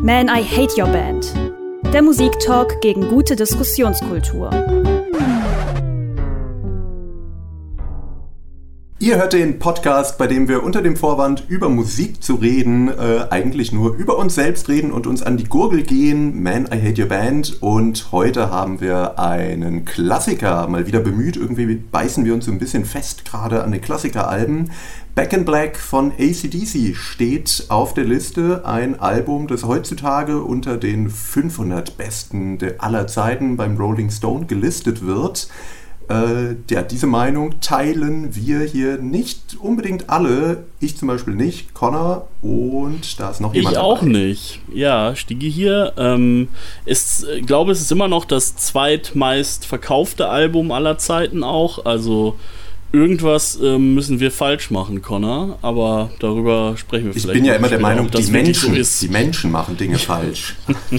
Man, I Hate Your Band. Der Musiktalk gegen gute Diskussionskultur. Ihr hört den Podcast, bei dem wir unter dem Vorwand über Musik zu reden, äh, eigentlich nur über uns selbst reden und uns an die Gurgel gehen. Man, I Hate Your Band. Und heute haben wir einen Klassiker mal wieder bemüht. Irgendwie beißen wir uns so ein bisschen fest gerade an den Klassikeralben. Back in Black von ACDC steht auf der Liste. Ein Album, das heutzutage unter den 500 besten aller Zeiten beim Rolling Stone gelistet wird. Äh, ja, diese Meinung teilen wir hier nicht unbedingt alle. Ich zum Beispiel nicht, Connor und da ist noch jemand. Ich auch dabei. nicht. Ja, Stiege hier. Ähm, ist, ich glaube, es ist immer noch das zweitmeist verkaufte Album aller Zeiten auch. Also irgendwas ähm, müssen wir falsch machen, Connor, aber darüber sprechen wir ich vielleicht. Ich bin ja immer der Meinung, die Menschen, so die Menschen machen Dinge falsch.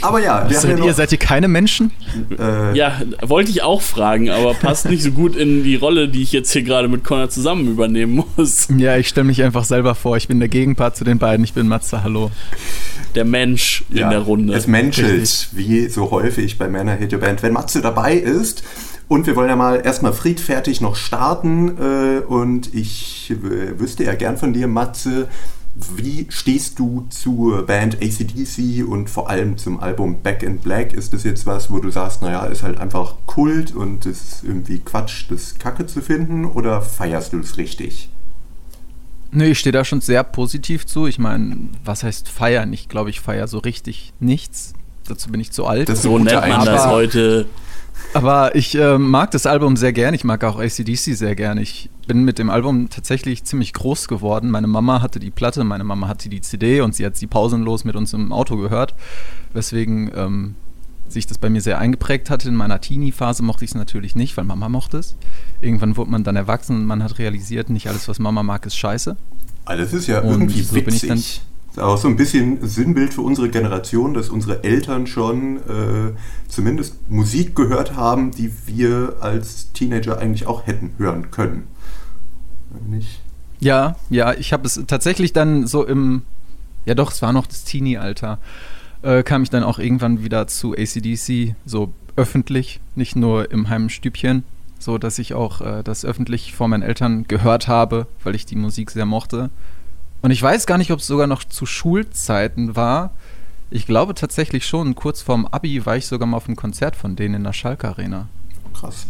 aber ja, wir seid, ja ihr, seid ihr keine Menschen? Äh, ja, wollte ich auch fragen, aber passt nicht so gut in die Rolle, die ich jetzt hier gerade mit Connor zusammen übernehmen muss. Ja, ich stelle mich einfach selber vor. Ich bin der Gegenpart zu den beiden. Ich bin Matze, hallo. Der Mensch ja, in der Runde. Es menschelt, wie so häufig bei Männer Hit Your Band. Wenn Matze dabei ist, und wir wollen ja mal erstmal friedfertig noch starten. Äh, und ich äh, wüsste ja gern von dir, Matze, wie stehst du zur Band ACDC und vor allem zum Album Back in Black? Ist das jetzt was, wo du sagst, naja, ist halt einfach Kult und es ist irgendwie Quatsch, das Kacke zu finden? Oder feierst du es richtig? Nee, ich stehe da schon sehr positiv zu. Ich meine, was heißt feiern? Ich glaube, ich feiere so richtig nichts. Dazu bin ich zu alt. Das so nennt man das heute. Aber ich äh, mag das Album sehr gern. Ich mag auch ACDC sehr gern. Ich bin mit dem Album tatsächlich ziemlich groß geworden. Meine Mama hatte die Platte, meine Mama hatte die CD und sie hat sie pausenlos mit uns im Auto gehört. Weswegen ähm, sich das bei mir sehr eingeprägt hatte. In meiner Teenie-Phase mochte ich es natürlich nicht, weil Mama mochte es. Irgendwann wurde man dann erwachsen und man hat realisiert, nicht alles, was Mama mag, ist scheiße. Alles ist ja und irgendwie so witzig. Auch so ein bisschen Sinnbild für unsere Generation, dass unsere Eltern schon äh, zumindest Musik gehört haben, die wir als Teenager eigentlich auch hätten hören können. Nicht? Ja, ja, ich habe es tatsächlich dann so im, ja doch, es war noch das Teenie-Alter, äh, kam ich dann auch irgendwann wieder zu ACDC, so öffentlich, nicht nur im Heimstübchen, so dass ich auch äh, das öffentlich vor meinen Eltern gehört habe, weil ich die Musik sehr mochte. Und ich weiß gar nicht, ob es sogar noch zu Schulzeiten war. Ich glaube tatsächlich schon, kurz vorm Abi war ich sogar mal auf einem Konzert von denen in der Schalke Arena. Krass.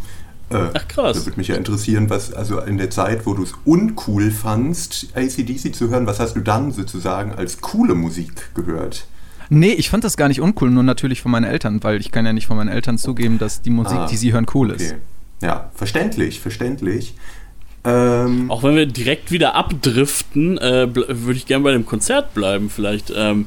Äh, Ach krass. Da würde mich ja interessieren, was, also in der Zeit, wo du es uncool fandst, ACDC zu hören, was hast du dann sozusagen als coole Musik gehört? Nee, ich fand das gar nicht uncool, nur natürlich von meinen Eltern, weil ich kann ja nicht von meinen Eltern zugeben, dass die Musik, ah, die sie hören, cool okay. ist. Ja, verständlich, verständlich. Ähm, Auch wenn wir direkt wieder abdriften, äh, würde ich gerne bei dem Konzert bleiben, vielleicht. Ähm,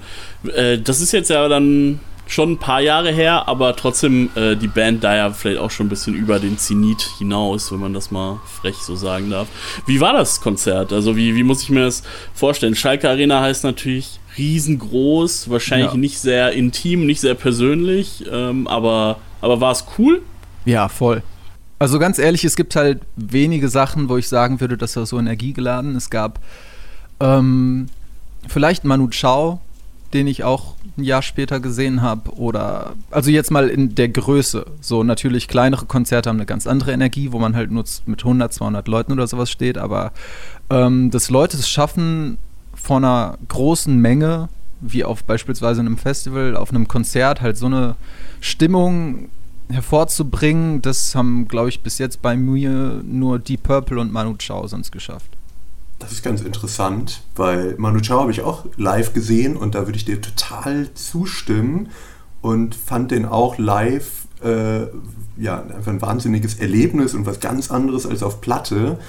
äh, das ist jetzt ja dann schon ein paar Jahre her, aber trotzdem äh, die Band da ja vielleicht auch schon ein bisschen über den Zenit hinaus, wenn man das mal frech so sagen darf. Wie war das Konzert? Also, wie, wie muss ich mir das vorstellen? Schalke Arena heißt natürlich riesengroß, wahrscheinlich ja. nicht sehr intim, nicht sehr persönlich, ähm, aber, aber war es cool? Ja, voll. Also ganz ehrlich, es gibt halt wenige Sachen, wo ich sagen würde, das war so energiegeladen. Es gab ähm, vielleicht Manu Chao, den ich auch ein Jahr später gesehen habe. Oder also jetzt mal in der Größe. So natürlich kleinere Konzerte haben eine ganz andere Energie, wo man halt nur mit 100, 200 Leuten oder sowas steht. Aber ähm, dass Leute es schaffen, vor einer großen Menge, wie auf beispielsweise einem Festival, auf einem Konzert, halt so eine Stimmung hervorzubringen, das haben, glaube ich, bis jetzt bei mir nur Deep Purple und Manu Chao sonst geschafft. Das ist ganz interessant, weil Manu Chao habe ich auch live gesehen und da würde ich dir total zustimmen und fand den auch live äh, ja, einfach ein wahnsinniges Erlebnis und was ganz anderes als auf Platte.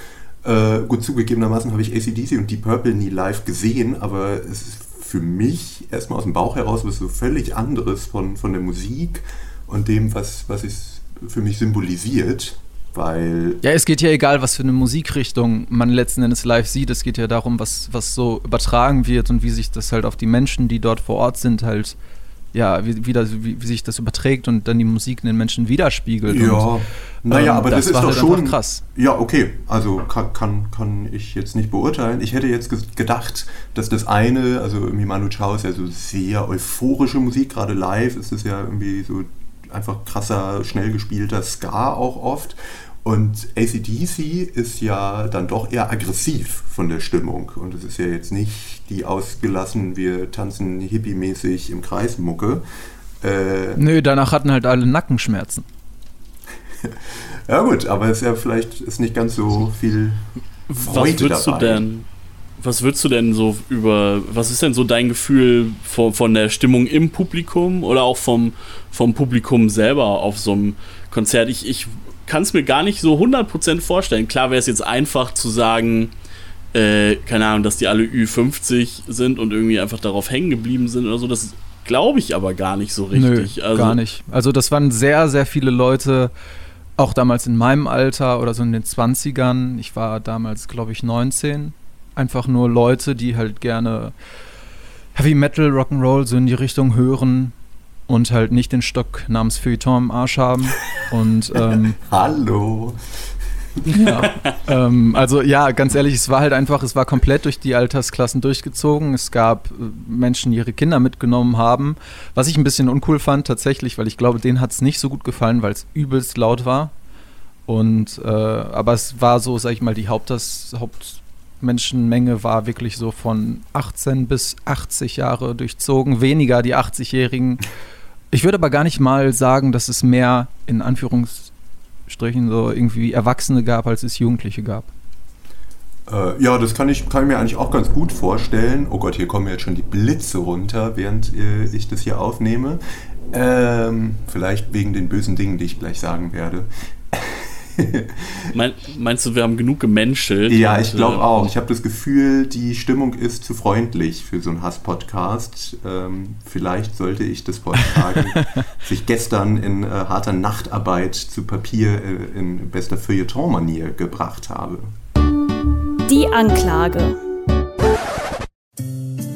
Äh, gut zugegebenermaßen habe ich ACDC und Deep Purple nie live gesehen, aber es ist für mich erstmal aus dem Bauch heraus was so völlig anderes von, von der Musik und dem, was, was es für mich symbolisiert. Weil ja, es geht ja egal, was für eine Musikrichtung man letzten Endes live sieht. Es geht ja darum, was, was so übertragen wird und wie sich das halt auf die Menschen, die dort vor Ort sind, halt ja, wie, wie, das, wie, wie, sich das überträgt und dann die Musik in den Menschen widerspiegelt. Ja, und, naja, ähm, aber das, das ist doch halt schon krass. Ja, okay, also kann, kann, kann ich jetzt nicht beurteilen. Ich hätte jetzt gedacht, dass das eine, also irgendwie Manu Chao ist ja so sehr euphorische Musik, gerade live ist es ja irgendwie so einfach krasser, schnell gespielter Ska auch oft. Und ACDC ist ja dann doch eher aggressiv von der Stimmung. Und es ist ja jetzt nicht die ausgelassen, wir tanzen hippie-mäßig im Kreis Mucke. Äh, Nö, danach hatten halt alle Nackenschmerzen. ja gut, aber es ist ja vielleicht ist nicht ganz so viel Freude was würdest dabei. Du denn, was würdest du denn so über, was ist denn so dein Gefühl von, von der Stimmung im Publikum oder auch vom, vom Publikum selber auf so einem Konzert? Ich, ich kann es mir gar nicht so 100% vorstellen. Klar wäre es jetzt einfach zu sagen, äh, keine Ahnung, dass die alle Ü50 sind und irgendwie einfach darauf hängen geblieben sind oder so. Das glaube ich aber gar nicht so richtig. Nö, also, gar nicht. Also das waren sehr, sehr viele Leute, auch damals in meinem Alter oder so in den 20ern. Ich war damals, glaube ich, 19. Einfach nur Leute, die halt gerne Heavy Metal, Rock'n'Roll so in die Richtung hören und halt nicht den Stock namens Feuilleton im Arsch haben. Und ähm, Hallo. Ja, ähm, also ja, ganz ehrlich, es war halt einfach, es war komplett durch die Altersklassen durchgezogen. Es gab äh, Menschen, die ihre Kinder mitgenommen haben, was ich ein bisschen uncool fand tatsächlich, weil ich glaube, denen hat es nicht so gut gefallen, weil es übelst laut war. Und äh, aber es war so, sag ich mal, die Hauptas, Hauptmenschenmenge war wirklich so von 18 bis 80 Jahre durchzogen, weniger die 80-Jährigen. Ich würde aber gar nicht mal sagen, dass es mehr in Anführungsstrichen so irgendwie Erwachsene gab, als es Jugendliche gab. Äh, ja, das kann ich, kann ich mir eigentlich auch ganz gut vorstellen. Oh Gott, hier kommen jetzt schon die Blitze runter, während äh, ich das hier aufnehme. Ähm, vielleicht wegen den bösen Dingen, die ich gleich sagen werde. mein, meinst du, wir haben genug gemenschelt? Ja, ich glaube äh, auch. Ich habe das Gefühl, die Stimmung ist zu freundlich für so einen Hass-Podcast. Ähm, vielleicht sollte ich das vortragen, was ich gestern in äh, harter Nachtarbeit zu Papier äh, in bester Feuilleton-Manier gebracht habe. Die Anklage.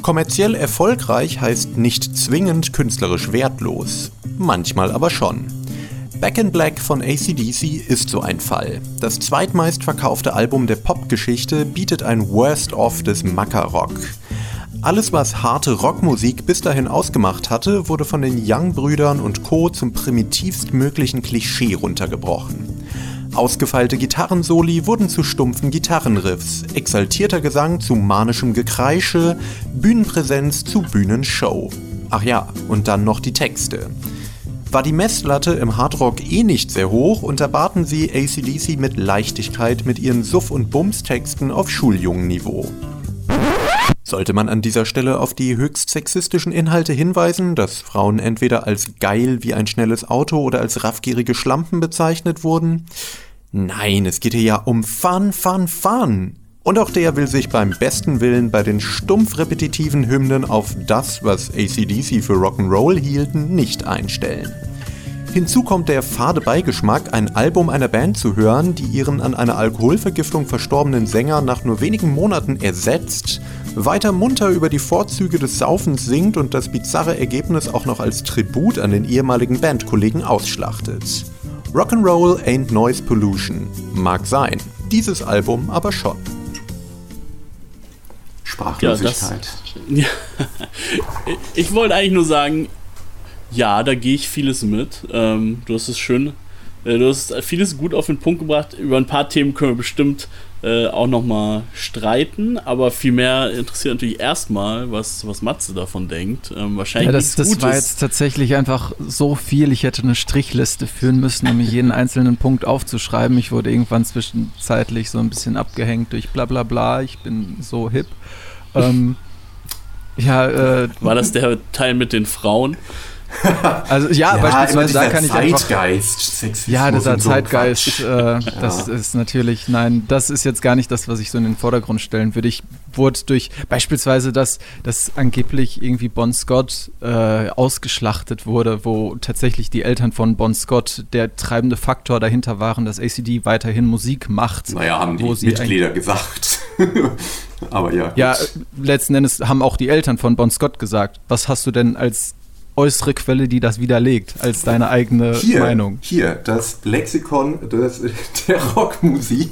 Kommerziell erfolgreich heißt nicht zwingend künstlerisch wertlos, manchmal aber schon. Back in Black von ACDC ist so ein Fall. Das zweitmeistverkaufte Album der Popgeschichte bietet ein Worst-of des Macker-Rock. Alles, was harte Rockmusik bis dahin ausgemacht hatte, wurde von den Young-Brüdern und Co. zum primitivst möglichen Klischee runtergebrochen. Ausgefeilte Gitarrensoli wurden zu stumpfen Gitarrenriffs, exaltierter Gesang zu manischem Gekreische, Bühnenpräsenz zu Bühnenshow. Ach ja, und dann noch die Texte. War die Messlatte im Hardrock eh nicht sehr hoch, unterbaten sie ACDC mit Leichtigkeit mit ihren Suff- und Bums-Texten auf Schuljungenniveau. Sollte man an dieser Stelle auf die höchst sexistischen Inhalte hinweisen, dass Frauen entweder als geil wie ein schnelles Auto oder als raffgierige Schlampen bezeichnet wurden? Nein, es geht hier ja um Fun, Fun, Fun. Und auch der will sich beim besten Willen bei den stumpf repetitiven Hymnen auf das, was ACDC für Rock'n'Roll hielten, nicht einstellen. Hinzu kommt der fade Beigeschmack, ein Album einer Band zu hören, die ihren an einer Alkoholvergiftung verstorbenen Sänger nach nur wenigen Monaten ersetzt, weiter munter über die Vorzüge des Saufens singt und das bizarre Ergebnis auch noch als Tribut an den ehemaligen Bandkollegen ausschlachtet. Rock'n'Roll ain't Noise Pollution. Mag sein, dieses Album aber schon. Sprachlosigkeit. Ja, das. Ich wollte eigentlich nur sagen, ja, da gehe ich vieles mit. Ähm, du hast es schön, äh, du hast vieles gut auf den Punkt gebracht. Über ein paar Themen können wir bestimmt äh, auch nochmal streiten, aber vielmehr interessiert natürlich erstmal, was, was Matze davon denkt. Ähm, wahrscheinlich ja, das, das war jetzt tatsächlich einfach so viel. Ich hätte eine Strichliste führen müssen, um jeden einzelnen Punkt aufzuschreiben. Ich wurde irgendwann zwischenzeitlich so ein bisschen abgehängt durch bla bla bla. Ich bin so hip. Ähm, ja, äh, War das der Teil mit den Frauen? Also ja, ja beispielsweise da kann ich Zeitgeist, einfach, Ja, dieser Zeitgeist, so äh, das ja. ist natürlich, nein, das ist jetzt gar nicht das, was ich so in den Vordergrund stellen würde. Ich wurde durch beispielsweise, dass, dass angeblich irgendwie Bon Scott äh, ausgeschlachtet wurde, wo tatsächlich die Eltern von Bon Scott der treibende Faktor dahinter waren, dass ACD weiterhin Musik macht. Naja, haben die Mitglieder gesagt. Aber ja. Gut. Ja, letzten Endes haben auch die Eltern von Bon Scott gesagt, was hast du denn als äußere Quelle, die das widerlegt, als deine eigene hier, Meinung? Hier, das Lexikon des, der Rockmusik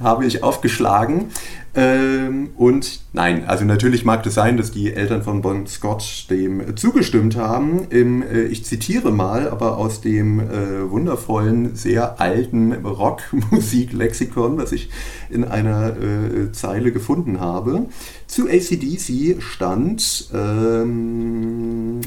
habe ich aufgeschlagen. Ähm, und nein, also natürlich mag es sein, dass die Eltern von Bon Scott dem zugestimmt haben. Im, äh, ich zitiere mal, aber aus dem äh, wundervollen, sehr alten Rockmusik-Lexikon, was ich in einer äh, Zeile gefunden habe. Zu ACDC stand. Ähm,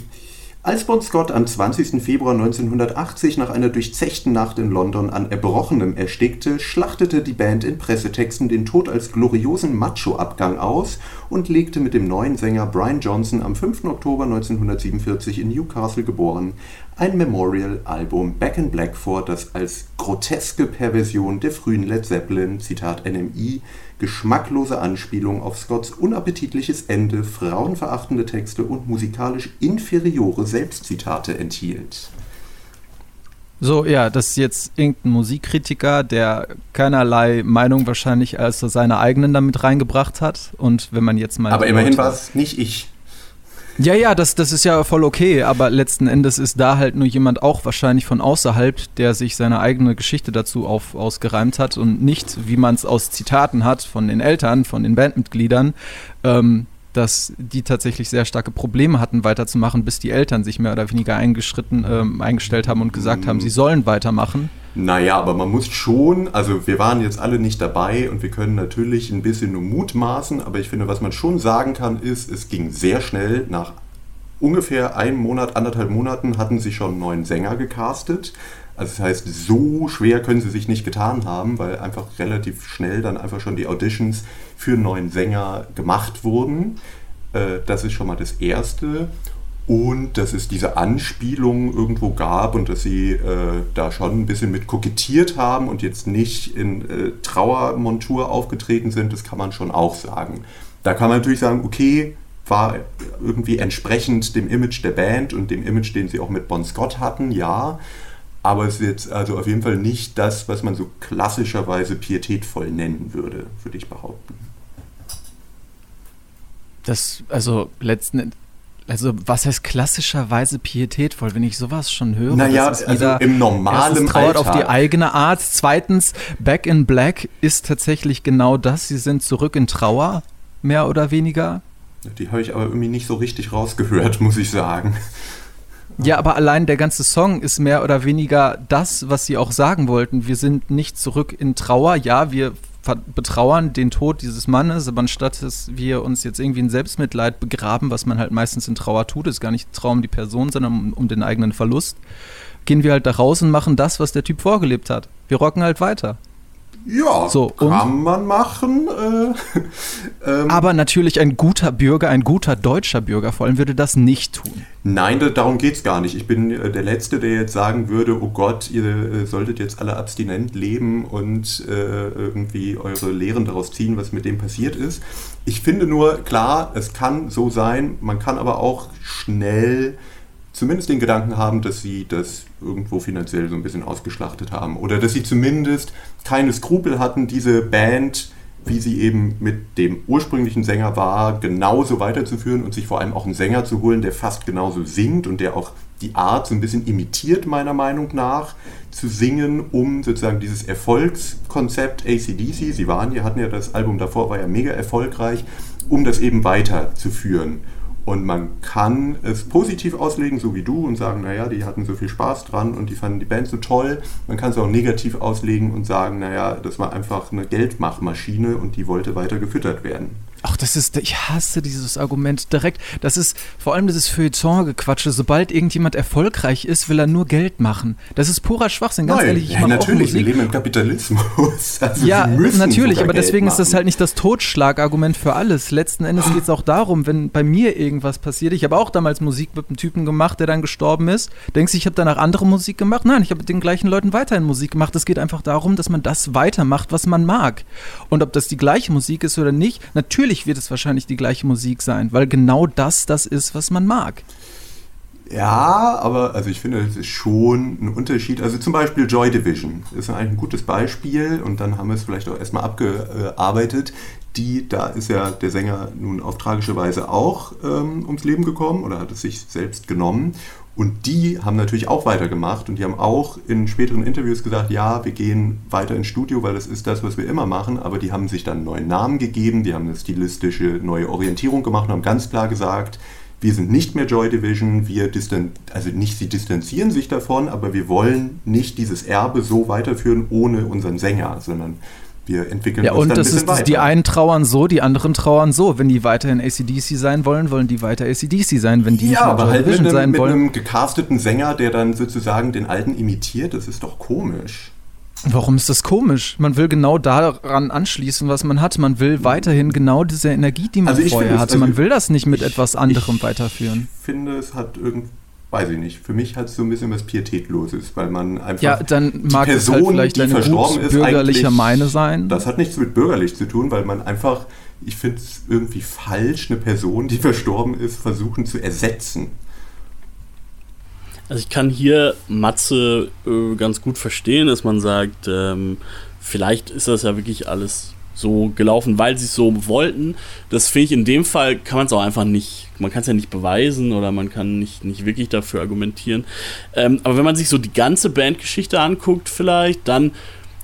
als Bon Scott am 20. Februar 1980 nach einer durchzechten Nacht in London an Erbrochenem erstickte, schlachtete die Band in Pressetexten den Tod als gloriosen Macho-Abgang aus und legte mit dem neuen Sänger Brian Johnson am 5. Oktober 1947 in Newcastle geboren ein Memorial-Album Back in Black vor, das als groteske Perversion der frühen Led Zeppelin, Zitat NMI, geschmacklose Anspielung auf Scotts unappetitliches Ende, frauenverachtende Texte und musikalisch inferiore Selbstzitate enthielt. So, ja, das ist jetzt irgendein Musikkritiker, der keinerlei Meinung wahrscheinlich als seine eigenen damit reingebracht hat. Und wenn man jetzt mal. Aber immerhin war es nicht ich. Ja, ja, das, das ist ja voll okay, aber letzten Endes ist da halt nur jemand auch wahrscheinlich von außerhalb, der sich seine eigene Geschichte dazu auf, ausgereimt hat und nicht, wie man es aus Zitaten hat von den Eltern, von den Bandmitgliedern, ähm, dass die tatsächlich sehr starke Probleme hatten, weiterzumachen, bis die Eltern sich mehr oder weniger eingeschritten, ähm, eingestellt haben und gesagt haben, sie sollen weitermachen. Naja, aber man muss schon, also wir waren jetzt alle nicht dabei und wir können natürlich ein bisschen nur mutmaßen, aber ich finde, was man schon sagen kann, ist, es ging sehr schnell. Nach ungefähr einem Monat, anderthalb Monaten hatten sie schon einen neuen Sänger gecastet. Also das heißt, so schwer können sie sich nicht getan haben, weil einfach relativ schnell dann einfach schon die Auditions für einen neuen Sänger gemacht wurden. Äh, das ist schon mal das Erste. Und dass es diese Anspielung irgendwo gab und dass sie äh, da schon ein bisschen mit kokettiert haben und jetzt nicht in äh, Trauermontur aufgetreten sind, das kann man schon auch sagen. Da kann man natürlich sagen, okay, war irgendwie entsprechend dem Image der Band und dem Image, den sie auch mit Bon Scott hatten, ja. Aber es ist jetzt also auf jeden Fall nicht das, was man so klassischerweise pietätvoll nennen würde, würde ich behaupten. Das, also letzten also was heißt klassischerweise pietätvoll, wenn ich sowas schon höre? Naja, also im normalen trauert Alltag. auf die eigene Art. Zweitens, Back in Black ist tatsächlich genau das. Sie sind zurück in Trauer, mehr oder weniger. Die habe ich aber irgendwie nicht so richtig rausgehört, muss ich sagen. Ja, aber allein der ganze Song ist mehr oder weniger das, was sie auch sagen wollten. Wir sind nicht zurück in Trauer. Ja, wir betrauern den Tod dieses Mannes, aber anstatt dass wir uns jetzt irgendwie in Selbstmitleid begraben, was man halt meistens in Trauer tut, ist gar nicht Trauer um die Person, sondern um, um den eigenen Verlust, gehen wir halt da raus und machen das, was der Typ vorgelebt hat. Wir rocken halt weiter. Ja, so, kann man machen. Äh, ähm, aber natürlich ein guter Bürger, ein guter deutscher Bürger vor allem würde das nicht tun. Nein, da, darum geht es gar nicht. Ich bin äh, der Letzte, der jetzt sagen würde, oh Gott, ihr äh, solltet jetzt alle abstinent leben und äh, irgendwie eure Lehren daraus ziehen, was mit dem passiert ist. Ich finde nur, klar, es kann so sein, man kann aber auch schnell zumindest den Gedanken haben, dass sie das irgendwo finanziell so ein bisschen ausgeschlachtet haben. Oder dass sie zumindest keine Skrupel hatten, diese Band, wie sie eben mit dem ursprünglichen Sänger war, genauso weiterzuführen und sich vor allem auch einen Sänger zu holen, der fast genauso singt und der auch die Art so ein bisschen imitiert, meiner Meinung nach, zu singen, um sozusagen dieses Erfolgskonzept ACDC, sie waren, die hatten ja das Album davor, war ja mega erfolgreich, um das eben weiterzuführen. Und man kann es positiv auslegen, so wie du, und sagen, naja, die hatten so viel Spaß dran und die fanden die Band so toll. Man kann es auch negativ auslegen und sagen, naja, das war einfach eine Geldmachmaschine und die wollte weiter gefüttert werden. Ach, das ist, ich hasse dieses Argument direkt. Das ist vor allem dieses Feuilleton-Gequatsche. Sobald irgendjemand erfolgreich ist, will er nur Geld machen. Das ist purer Schwachsinn, ganz Nein, ehrlich. Ich ja, natürlich, wir leben im Kapitalismus. Also ja, natürlich, aber deswegen ist das halt nicht das Totschlagargument für alles. Letzten Endes geht es auch darum, wenn bei mir irgendwas passiert. Ich habe auch damals Musik mit einem Typen gemacht, der dann gestorben ist. Denkst du, ich habe danach andere Musik gemacht? Nein, ich habe mit den gleichen Leuten weiterhin Musik gemacht. Es geht einfach darum, dass man das weitermacht, was man mag. Und ob das die gleiche Musik ist oder nicht, natürlich natürlich wird es wahrscheinlich die gleiche Musik sein, weil genau das das ist, was man mag. Ja, aber also ich finde, es ist schon ein Unterschied. Also zum Beispiel Joy Division ist eigentlich ein gutes Beispiel und dann haben wir es vielleicht auch erstmal abgearbeitet. die, da ist ja der Sänger nun auf tragische Weise auch ähm, ums Leben gekommen oder hat es sich selbst genommen. Und die haben natürlich auch weitergemacht und die haben auch in späteren Interviews gesagt, ja, wir gehen weiter ins Studio, weil das ist das, was wir immer machen, aber die haben sich dann einen neuen Namen gegeben, die haben eine stilistische neue Orientierung gemacht und haben ganz klar gesagt, wir sind nicht mehr Joy Division, wir distan also nicht sie distanzieren sich davon, aber wir wollen nicht dieses Erbe so weiterführen ohne unseren Sänger, sondern wir entwickeln ja, uns und dann das ein bisschen ist, weiter. Die einen trauern so, die anderen trauern so. Wenn die weiterhin ACDC sein wollen, wollen die weiter ACDC sein. Wenn die ja, aber halt mit einem, sein mit wollen. einem gecasteten Sänger, der dann sozusagen den alten imitiert, das ist doch komisch. Warum ist das komisch? Man will genau daran anschließen, was man hat. Man will weiterhin genau diese Energie, die man also vorher hatte. Man also will das nicht mit ich, etwas anderem weiterführen. Ich finde, es hat irgendwie weiß ich nicht. Für mich hat es so ein bisschen was Pietätloses, weil man einfach. Ja, dann mag Person, es halt vielleicht eine verstorben ist, bürgerliche Meine sein. Das hat nichts mit bürgerlich zu tun, weil man einfach, ich finde es irgendwie falsch, eine Person, die verstorben ist, versuchen zu ersetzen. Also ich kann hier Matze äh, ganz gut verstehen, dass man sagt, ähm, vielleicht ist das ja wirklich alles so gelaufen, weil sie es so wollten. Das finde ich in dem Fall kann man es auch einfach nicht, man kann es ja nicht beweisen oder man kann nicht, nicht wirklich dafür argumentieren. Ähm, aber wenn man sich so die ganze Bandgeschichte anguckt, vielleicht, dann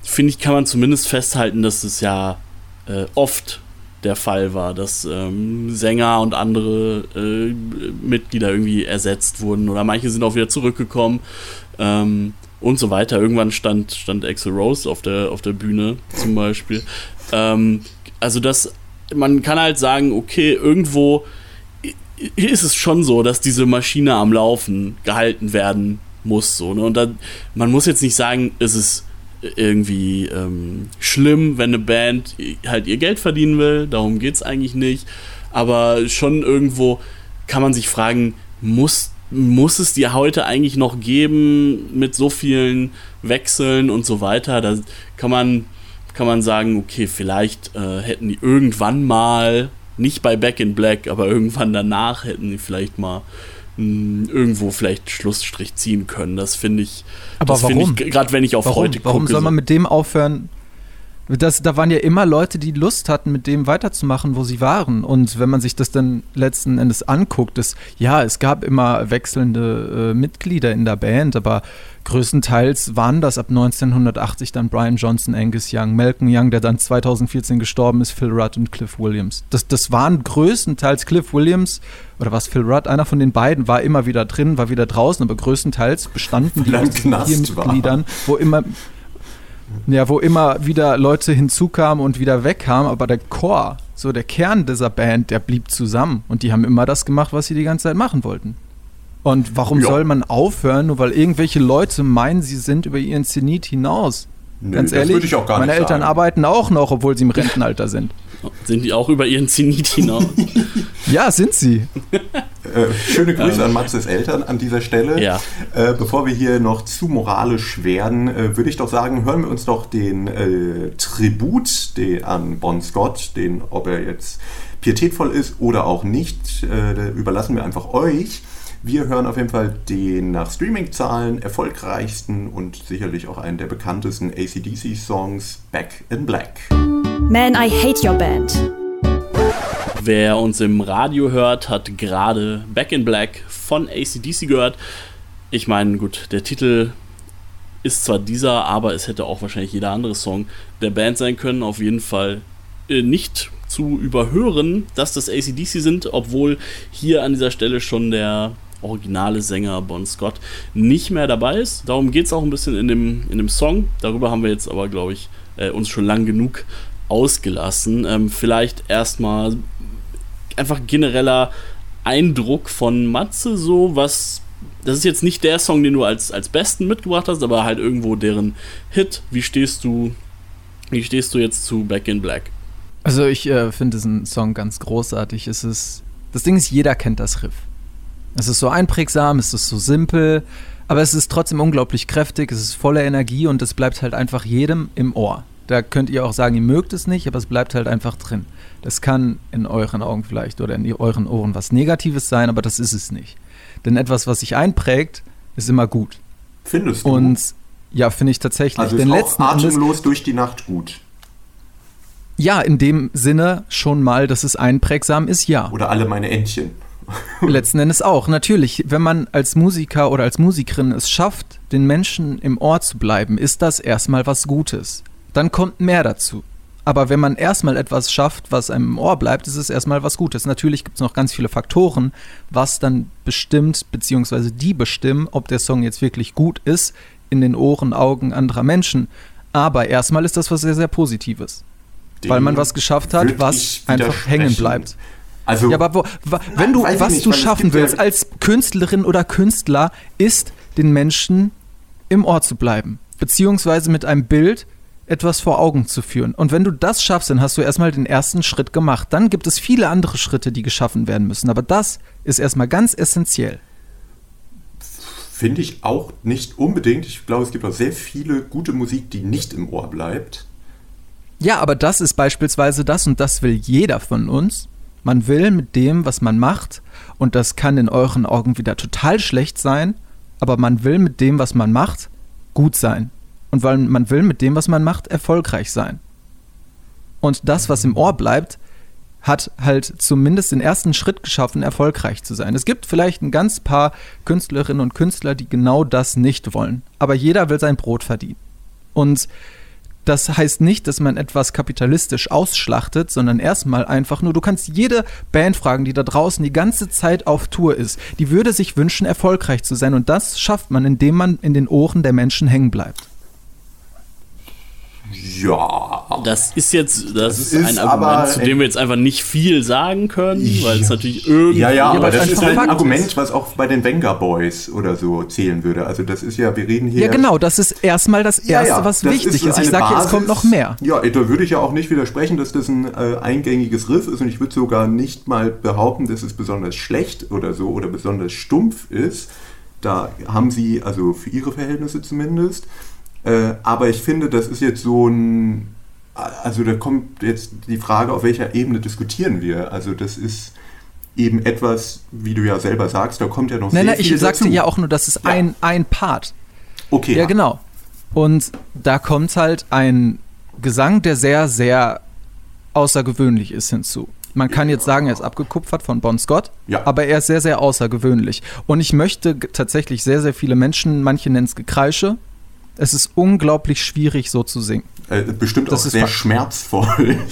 finde ich, kann man zumindest festhalten, dass es ja äh, oft der Fall war, dass ähm, Sänger und andere äh, Mitglieder irgendwie ersetzt wurden oder manche sind auch wieder zurückgekommen. Ähm, und so weiter. Irgendwann stand, stand Axel Rose auf der, auf der Bühne zum Beispiel. Ähm, also das, man kann halt sagen, okay, irgendwo ist es schon so, dass diese Maschine am Laufen gehalten werden muss. So, ne? Und dann, man muss jetzt nicht sagen, es ist irgendwie ähm, schlimm, wenn eine Band halt ihr Geld verdienen will. Darum geht es eigentlich nicht. Aber schon irgendwo kann man sich fragen, muss muss es dir heute eigentlich noch geben mit so vielen Wechseln und so weiter. Da kann man, kann man sagen, okay, vielleicht äh, hätten die irgendwann mal, nicht bei Back in Black, aber irgendwann danach hätten die vielleicht mal mh, hm, irgendwo vielleicht Schlussstrich ziehen können. Das finde ich, aber das ich, gerade wenn ich auf warum? heute gucke. Warum soll man mit dem aufhören, das, da waren ja immer Leute, die Lust hatten, mit dem weiterzumachen, wo sie waren. Und wenn man sich das dann letzten Endes anguckt, ist, ja, es gab immer wechselnde äh, Mitglieder in der Band, aber größtenteils waren das ab 1980 dann Brian Johnson, Angus Young, Malcolm Young, der dann 2014 gestorben ist, Phil Rudd und Cliff Williams. Das, das waren größtenteils Cliff Williams oder was Phil Rudd, einer von den beiden war immer wieder drin, war wieder draußen, aber größtenteils bestanden die aus vier Mitgliedern, wo immer ja, wo immer wieder Leute hinzukamen und wieder wegkamen, aber der Chor, so der Kern dieser Band, der blieb zusammen und die haben immer das gemacht, was sie die ganze Zeit machen wollten. Und warum ja. soll man aufhören, nur weil irgendwelche Leute meinen, sie sind über ihren Zenit hinaus? Nö, Ganz ehrlich, meine Eltern sagen. arbeiten auch noch, obwohl sie im Rentenalter sind. Sind die auch über ihren Zenit hinaus? ja, sind sie. Äh, schöne Grüße ähm, an Maxes Eltern an dieser Stelle. Ja. Äh, bevor wir hier noch zu moralisch werden, äh, würde ich doch sagen, hören wir uns doch den äh, Tribut den, an Bon Scott, den, ob er jetzt pietätvoll ist oder auch nicht, äh, überlassen wir einfach euch. Wir hören auf jeden Fall den nach Streaming-Zahlen erfolgreichsten und sicherlich auch einen der bekanntesten ACDC-Songs, Back in Black. Man, I Hate Your Band. Wer uns im Radio hört, hat gerade Back in Black von ACDC gehört. Ich meine, gut, der Titel ist zwar dieser, aber es hätte auch wahrscheinlich jeder andere Song der Band sein können. Auf jeden Fall äh, nicht zu überhören, dass das ACDC sind, obwohl hier an dieser Stelle schon der originale Sänger Bon Scott nicht mehr dabei ist. Darum geht es auch ein bisschen in dem, in dem Song. Darüber haben wir jetzt aber, glaube ich, äh, uns schon lang genug ausgelassen. Ähm, vielleicht erstmal einfach genereller Eindruck von Matze, so was. Das ist jetzt nicht der Song, den du als, als besten mitgebracht hast, aber halt irgendwo deren Hit. Wie stehst du, wie stehst du jetzt zu Back in Black? Also ich äh, finde diesen Song ganz großartig. Es ist, das Ding ist, jeder kennt das Riff. Es ist so einprägsam, es ist so simpel, aber es ist trotzdem unglaublich kräftig, es ist voller Energie und es bleibt halt einfach jedem im Ohr. Da könnt ihr auch sagen, ihr mögt es nicht, aber es bleibt halt einfach drin. Das kann in euren Augen vielleicht oder in euren Ohren was Negatives sein, aber das ist es nicht. Denn etwas, was sich einprägt, ist immer gut. Findest du? Und ja, finde ich tatsächlich. Also ist Denn auch atemlos Endes, durch die Nacht gut. Ja, in dem Sinne schon mal, dass es einprägsam ist, ja. Oder alle meine Entchen. Letzten Endes auch, natürlich. Wenn man als Musiker oder als Musikerin es schafft, den Menschen im Ohr zu bleiben, ist das erstmal was Gutes. Dann kommt mehr dazu. Aber wenn man erstmal etwas schafft, was einem im Ohr bleibt, ist es erstmal was Gutes. Natürlich gibt es noch ganz viele Faktoren, was dann bestimmt, beziehungsweise die bestimmen, ob der Song jetzt wirklich gut ist in den Ohren, Augen anderer Menschen. Aber erstmal ist das was sehr, sehr Positives. Dem weil man was geschafft hat, was einfach hängen bleibt. Also, ja, aber wo, wenn du, was nicht, du schaffen willst ja als Künstlerin oder Künstler, ist, den Menschen im Ohr zu bleiben. Beziehungsweise mit einem Bild etwas vor Augen zu führen. Und wenn du das schaffst, dann hast du erstmal den ersten Schritt gemacht. Dann gibt es viele andere Schritte, die geschaffen werden müssen. Aber das ist erstmal ganz essentiell. Finde ich auch nicht unbedingt. Ich glaube, es gibt auch sehr viele gute Musik, die nicht im Ohr bleibt. Ja, aber das ist beispielsweise das und das will jeder von uns. Man will mit dem, was man macht, und das kann in euren Augen wieder total schlecht sein, aber man will mit dem, was man macht, gut sein. Und weil man will mit dem, was man macht, erfolgreich sein. Und das, was im Ohr bleibt, hat halt zumindest den ersten Schritt geschaffen, erfolgreich zu sein. Es gibt vielleicht ein ganz paar Künstlerinnen und Künstler, die genau das nicht wollen. Aber jeder will sein Brot verdienen. Und das heißt nicht, dass man etwas kapitalistisch ausschlachtet, sondern erstmal einfach nur, du kannst jede Band fragen, die da draußen die ganze Zeit auf Tour ist, die würde sich wünschen, erfolgreich zu sein. Und das schafft man, indem man in den Ohren der Menschen hängen bleibt. Ja. Das ist jetzt das, das ist, ein Argument, zu dem wir jetzt einfach nicht viel sagen können, weil es natürlich irgendwie. Ja, ja, aber das ist halt ein Argument, ist. was auch bei den Venga Boys oder so zählen würde. Also, das ist ja, wir reden hier. Ja, genau, das ist erstmal das Erste, ja, ja, was wichtig ist. ist. Ich sage ja, es kommt noch mehr. Ja, da würde ich ja auch nicht widersprechen, dass das ein äh, eingängiges Riff ist und ich würde sogar nicht mal behaupten, dass es besonders schlecht oder so oder besonders stumpf ist. Da haben sie, also für ihre Verhältnisse zumindest, äh, aber ich finde, das ist jetzt so ein. Also da kommt jetzt die Frage, auf welcher Ebene diskutieren wir. Also das ist eben etwas, wie du ja selber sagst, da kommt ja noch nein, sehr nein, viel ich sagte ja auch nur, das ist ja. ein, ein Part. Okay. Ja, ja, genau. Und da kommt halt ein Gesang, der sehr, sehr außergewöhnlich ist hinzu. Man kann jetzt sagen, er ist abgekupfert von Bon Scott, ja. aber er ist sehr, sehr außergewöhnlich. Und ich möchte tatsächlich sehr, sehr viele Menschen, manche nennen es Gekreische, es ist unglaublich schwierig, so zu singen. Äh, bestimmt das auch sehr schmerzvoll.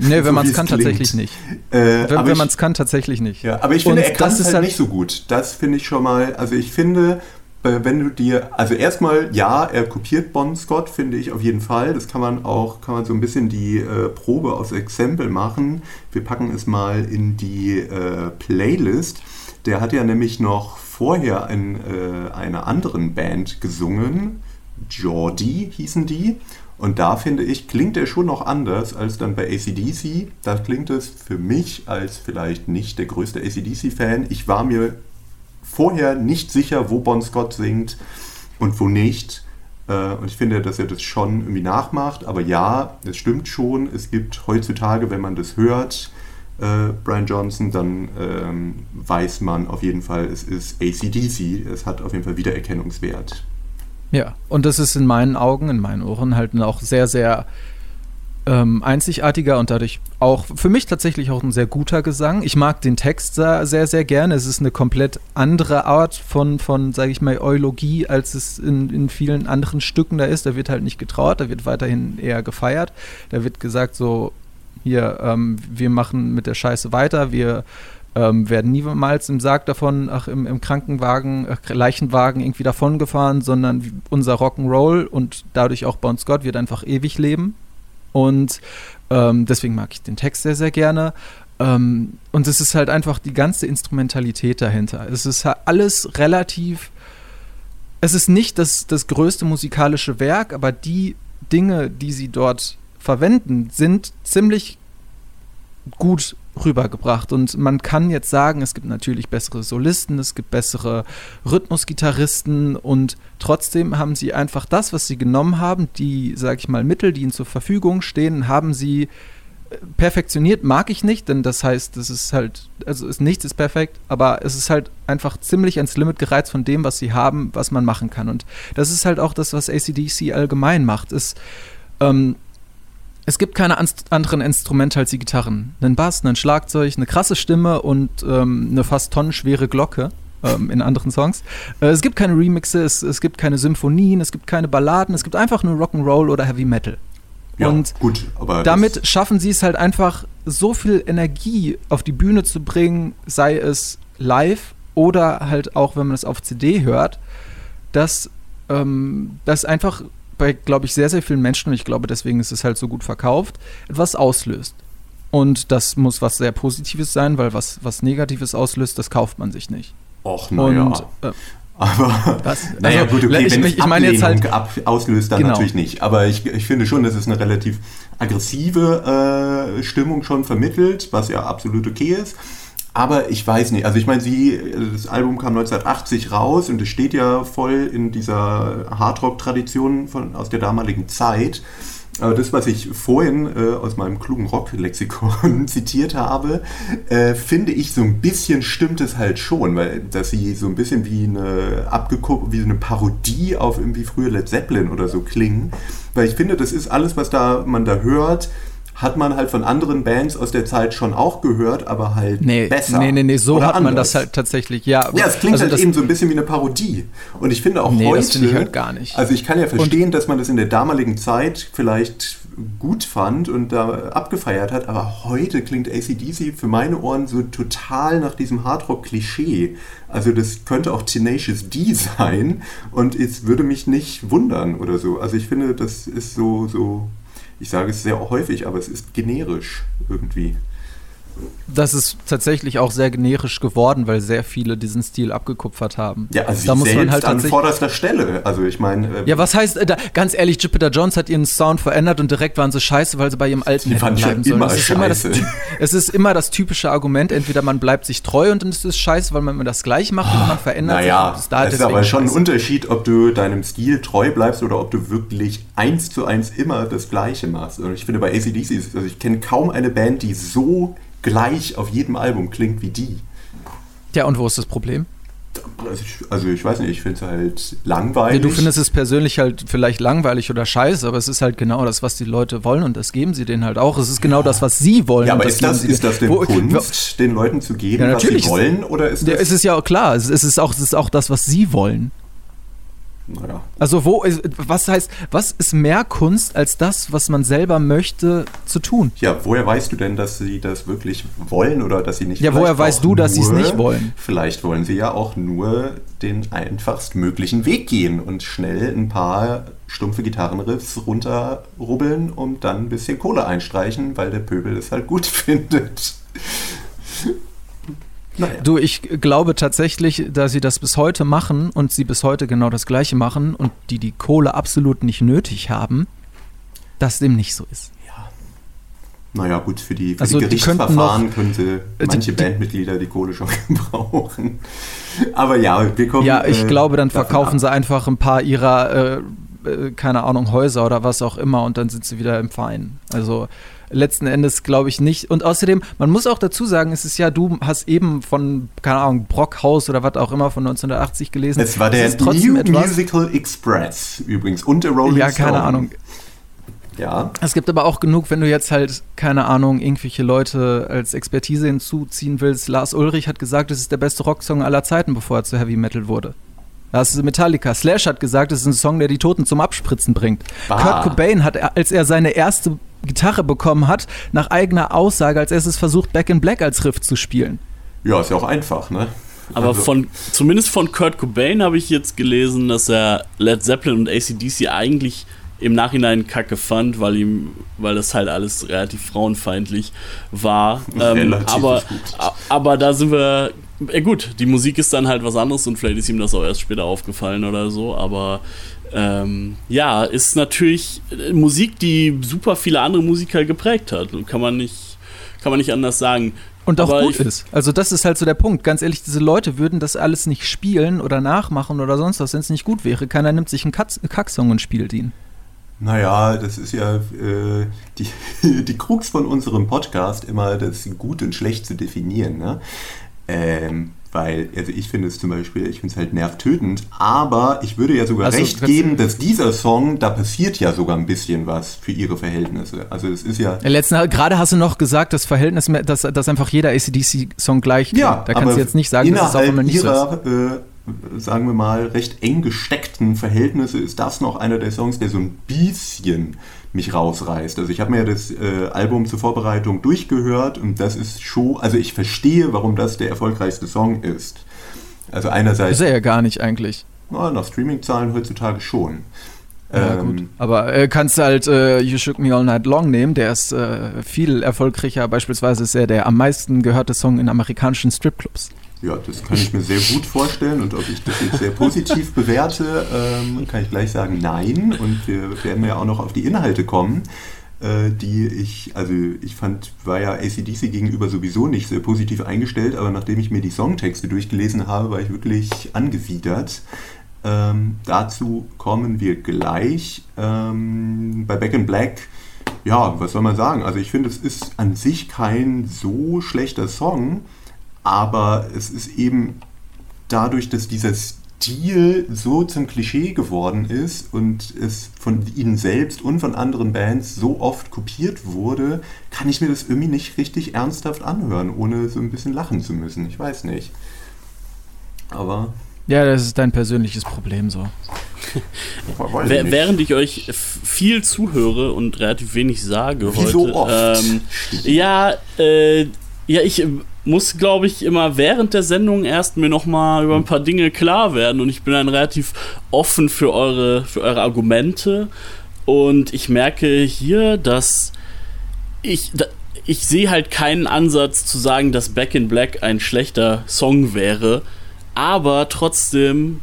Nee, wenn so man es kann, klingt. tatsächlich nicht. Äh, wenn wenn man es kann, tatsächlich nicht. Ja, aber ich finde, Und er kann es halt, halt nicht so gut. Das finde ich schon mal, also ich finde, äh, wenn du dir, also erstmal, ja, er kopiert Bon Scott, finde ich auf jeden Fall. Das kann man auch, kann man so ein bisschen die äh, Probe aus Exempel machen. Wir packen es mal in die äh, Playlist. Der hat ja nämlich noch vorher in äh, einer anderen Band gesungen. Geordie hießen die. Und da finde ich, klingt er schon noch anders als dann bei ACDC. Da klingt es für mich als vielleicht nicht der größte ACDC-Fan. Ich war mir vorher nicht sicher, wo Bon Scott singt und wo nicht. Äh, und ich finde, dass er das schon irgendwie nachmacht. Aber ja, es stimmt schon. Es gibt heutzutage, wenn man das hört, äh, Brian Johnson, dann ähm, weiß man auf jeden Fall, es ist ACDC. Es hat auf jeden Fall Wiedererkennungswert. Ja, und das ist in meinen Augen, in meinen Ohren halt auch sehr, sehr ähm, einzigartiger und dadurch auch für mich tatsächlich auch ein sehr guter Gesang. Ich mag den Text sehr, sehr, gerne. Es ist eine komplett andere Art von, von sage ich mal, Eulogie, als es in, in vielen anderen Stücken da ist. Da wird halt nicht getraut, da wird weiterhin eher gefeiert. Da wird gesagt so, hier, ähm, wir machen mit der Scheiße weiter, wir ähm, werden niemals im Sarg davon, ach, im, im Krankenwagen, äh, Leichenwagen irgendwie davongefahren, sondern unser Rock'n'Roll und dadurch auch Bon Scott wird einfach ewig leben. Und ähm, deswegen mag ich den Text sehr, sehr gerne. Ähm, und es ist halt einfach die ganze Instrumentalität dahinter. Es ist halt alles relativ. Es ist nicht das, das größte musikalische Werk, aber die Dinge, die sie dort verwenden, sind ziemlich gut rübergebracht. Und man kann jetzt sagen, es gibt natürlich bessere Solisten, es gibt bessere Rhythmusgitarristen und trotzdem haben sie einfach das, was sie genommen haben, die, sag ich mal, Mittel, die ihnen zur Verfügung stehen, haben sie äh, perfektioniert, mag ich nicht, denn das heißt, es ist halt, also ist, nichts ist perfekt, aber es ist halt einfach ziemlich ans Limit gereizt von dem, was sie haben, was man machen kann. Und das ist halt auch das, was ACDC allgemein macht. Es, ähm, es gibt keine anderen Instrumente als die Gitarren. Einen Bass, ein Schlagzeug, eine krasse Stimme und ähm, eine fast tonnenschwere Glocke ähm, in anderen Songs. Äh, es gibt keine Remixe, es, es gibt keine Symphonien, es gibt keine Balladen, es gibt einfach nur Rock'n'Roll oder Heavy Metal. Ja, und gut, aber damit schaffen sie es halt einfach, so viel Energie auf die Bühne zu bringen, sei es live oder halt auch, wenn man es auf CD hört, dass ähm, das einfach bei, glaube ich, sehr, sehr vielen Menschen, und ich glaube, deswegen ist es halt so gut verkauft, etwas auslöst. Und das muss was sehr Positives sein, weil was, was Negatives auslöst, das kauft man sich nicht. Och, naja. Äh, aber, was? naja, also, gut, okay, ich, wenn ich, ich meine jetzt halt, ab, auslöst, dann genau. natürlich nicht. Aber ich, ich finde schon, dass es eine relativ aggressive äh, Stimmung schon vermittelt, was ja absolut okay ist. Aber ich weiß nicht, also ich meine, sie, das Album kam 1980 raus und es steht ja voll in dieser Hardrock-Tradition aus der damaligen Zeit. Aber das, was ich vorhin äh, aus meinem klugen Rock-Lexikon zitiert habe, äh, finde ich so ein bisschen stimmt es halt schon, weil dass sie so ein bisschen wie eine abgeguckt, wie eine Parodie auf irgendwie früher Led Zeppelin oder so klingen. Weil ich finde, das ist alles, was da man da hört, hat man halt von anderen Bands aus der Zeit schon auch gehört, aber halt nee, besser. Nee, nee, nee, so hat anders. man das halt tatsächlich, ja. Ja, es klingt also halt eben so ein bisschen wie eine Parodie. Und ich finde auch nee, heute. Das finde ich halt gar nicht. Also ich kann ja verstehen, und dass man das in der damaligen Zeit vielleicht gut fand und da abgefeiert hat, aber heute klingt ACDC für meine Ohren so total nach diesem Hardrock-Klischee. Also das könnte auch Tenacious D sein und es würde mich nicht wundern oder so. Also ich finde, das ist so, so ich sage es sehr häufig, aber es ist generisch irgendwie. Das ist tatsächlich auch sehr generisch geworden, weil sehr viele diesen Stil abgekupfert haben. Ja, also da muss man halt an vorderster Stelle. Also ich meine. Äh, ja, was heißt, äh, da, ganz ehrlich, Jupiter Jones hat ihren Sound verändert und direkt waren sie scheiße, weil sie bei ihrem alten Die fand bleiben sollen. Immer es, ist immer das, es ist immer das typische Argument, entweder man bleibt sich treu und dann ist es scheiße, weil man immer das gleiche macht und man verändert naja, sich. Naja, es ist aber schon ein Unterschied, ob du deinem Stil treu bleibst oder ob du wirklich eins zu eins immer das Gleiche machst. Und ich finde bei ACDC, also ich kenne kaum eine Band, die so gleich auf jedem Album klingt wie die. Ja, und wo ist das Problem? Also ich, weiß nicht, ich finde es halt langweilig. Du findest es persönlich halt vielleicht langweilig oder scheiße, aber es ist halt genau das, was die Leute wollen und das geben sie denen halt auch. Es ist genau das, was sie wollen. Ja, aber ist das, ist das denn wo, Kunst, den Leuten zu geben, ja, was sie wollen? Oder ist das ja, es ist ja auch klar, es ist, auch, es ist auch das, was sie wollen. Naja. Also wo ist, was heißt, was ist mehr Kunst als das, was man selber möchte zu tun? Ja, woher weißt du denn, dass sie das wirklich wollen oder dass sie nicht? Ja, woher weißt du, dass sie es nicht wollen? Vielleicht wollen sie ja auch nur den einfachst möglichen Weg gehen und schnell ein paar stumpfe Gitarrenriffs runterrubbeln und dann ein bisschen Kohle einstreichen, weil der Pöbel es halt gut findet. Naja. Du, ich glaube tatsächlich, dass sie das bis heute machen und sie bis heute genau das Gleiche machen und die die Kohle absolut nicht nötig haben, dass dem nicht so ist. Ja. Naja, gut, für die, für also die Gerichtsverfahren die könnte manche die, Bandmitglieder die Kohle schon gebrauchen. Aber ja, wir kommen. Ja, ich äh, glaube, dann verkaufen ab. sie einfach ein paar ihrer, äh, äh, keine Ahnung, Häuser oder was auch immer und dann sind sie wieder im Verein. Also letzten Endes glaube ich nicht. Und außerdem, man muss auch dazu sagen, es ist ja, du hast eben von, keine Ahnung, Brockhaus oder was auch immer von 1980 gelesen. Es war der New etwas, Musical Express übrigens und der Rolling Ja, keine Stone. Ahnung. Ja. Es gibt aber auch genug, wenn du jetzt halt, keine Ahnung, irgendwelche Leute als Expertise hinzuziehen willst. Lars Ulrich hat gesagt, es ist der beste Rocksong aller Zeiten, bevor er zu Heavy Metal wurde. Das ist Metallica. Slash hat gesagt, es ist ein Song, der die Toten zum Abspritzen bringt. Ah. Kurt Cobain hat, als er seine erste Gitarre bekommen hat, nach eigener Aussage als erstes versucht, Back in Black als Riff zu spielen. Ja, ist ja auch einfach, ne? Aber also. von, zumindest von Kurt Cobain habe ich jetzt gelesen, dass er Led Zeppelin und ACDC eigentlich im Nachhinein kacke fand, weil ihm, weil das halt alles relativ frauenfeindlich war. Ähm, aber, aber da sind wir. Ja gut, die Musik ist dann halt was anderes und vielleicht ist ihm das auch erst später aufgefallen oder so, aber ähm, ja, ist natürlich Musik, die super viele andere Musiker geprägt hat. Kann man nicht, kann man nicht anders sagen. Und auch Aber gut ist. Also das ist halt so der Punkt. Ganz ehrlich, diese Leute würden das alles nicht spielen oder nachmachen oder sonst was, wenn es nicht gut wäre. Keiner nimmt sich einen Kacksong und spielt ihn. Naja, das ist ja äh, die, die Krux von unserem Podcast, immer das gut und schlecht zu definieren. Ne? Ähm, weil, also ich finde es zum Beispiel, ich finde es halt nervtötend, aber ich würde ja sogar also, recht geben, dass dieser Song, da passiert ja sogar ein bisschen was für ihre Verhältnisse. Also es ist ja. Letzten, gerade hast du noch gesagt, das Verhältnis, dass, dass einfach jeder ACDC-Song gleich klingt. Ja, da kannst du jetzt nicht sagen, dass es auch immer nicht ihrer, so ist. Äh, sagen wir mal, recht eng gesteckten Verhältnisse ist das noch einer der Songs, der so ein bisschen mich rausreißt. Also ich habe mir das äh, Album zur Vorbereitung durchgehört und das ist schon, also ich verstehe, warum das der erfolgreichste Song ist. Also einerseits... Ist er ja gar nicht eigentlich. Na, nach Streaming-Zahlen heutzutage schon. Ja, ähm, gut. Aber äh, kannst du halt äh, You Shook Me All Night Long nehmen, der ist äh, viel erfolgreicher. Beispielsweise ist er der am meisten gehörte Song in amerikanischen Stripclubs. Ja, das kann ich mir sehr gut vorstellen und ob ich das jetzt sehr positiv bewerte, ähm, kann ich gleich sagen, nein. Und wir werden ja auch noch auf die Inhalte kommen, äh, die ich, also ich fand, war ja ACDC gegenüber sowieso nicht sehr positiv eingestellt, aber nachdem ich mir die Songtexte durchgelesen habe, war ich wirklich angewidert. Ähm, dazu kommen wir gleich. Ähm, bei Back in Black ja, was soll man sagen? Also ich finde, es ist an sich kein so schlechter Song aber es ist eben dadurch, dass dieser Stil so zum Klischee geworden ist und es von ihnen selbst und von anderen Bands so oft kopiert wurde, kann ich mir das irgendwie nicht richtig ernsthaft anhören, ohne so ein bisschen lachen zu müssen. Ich weiß nicht. Aber. Ja, das ist dein persönliches Problem so. Während ich euch viel zuhöre und relativ wenig sage Wie heute. So oft? Ähm, ja, äh, ja, ich muss, glaube ich, immer während der Sendung erst mir noch mal über ein paar Dinge klar werden. Und ich bin dann relativ offen für eure, für eure Argumente. Und ich merke hier, dass ich, ich sehe halt keinen Ansatz zu sagen, dass Back in Black ein schlechter Song wäre, aber trotzdem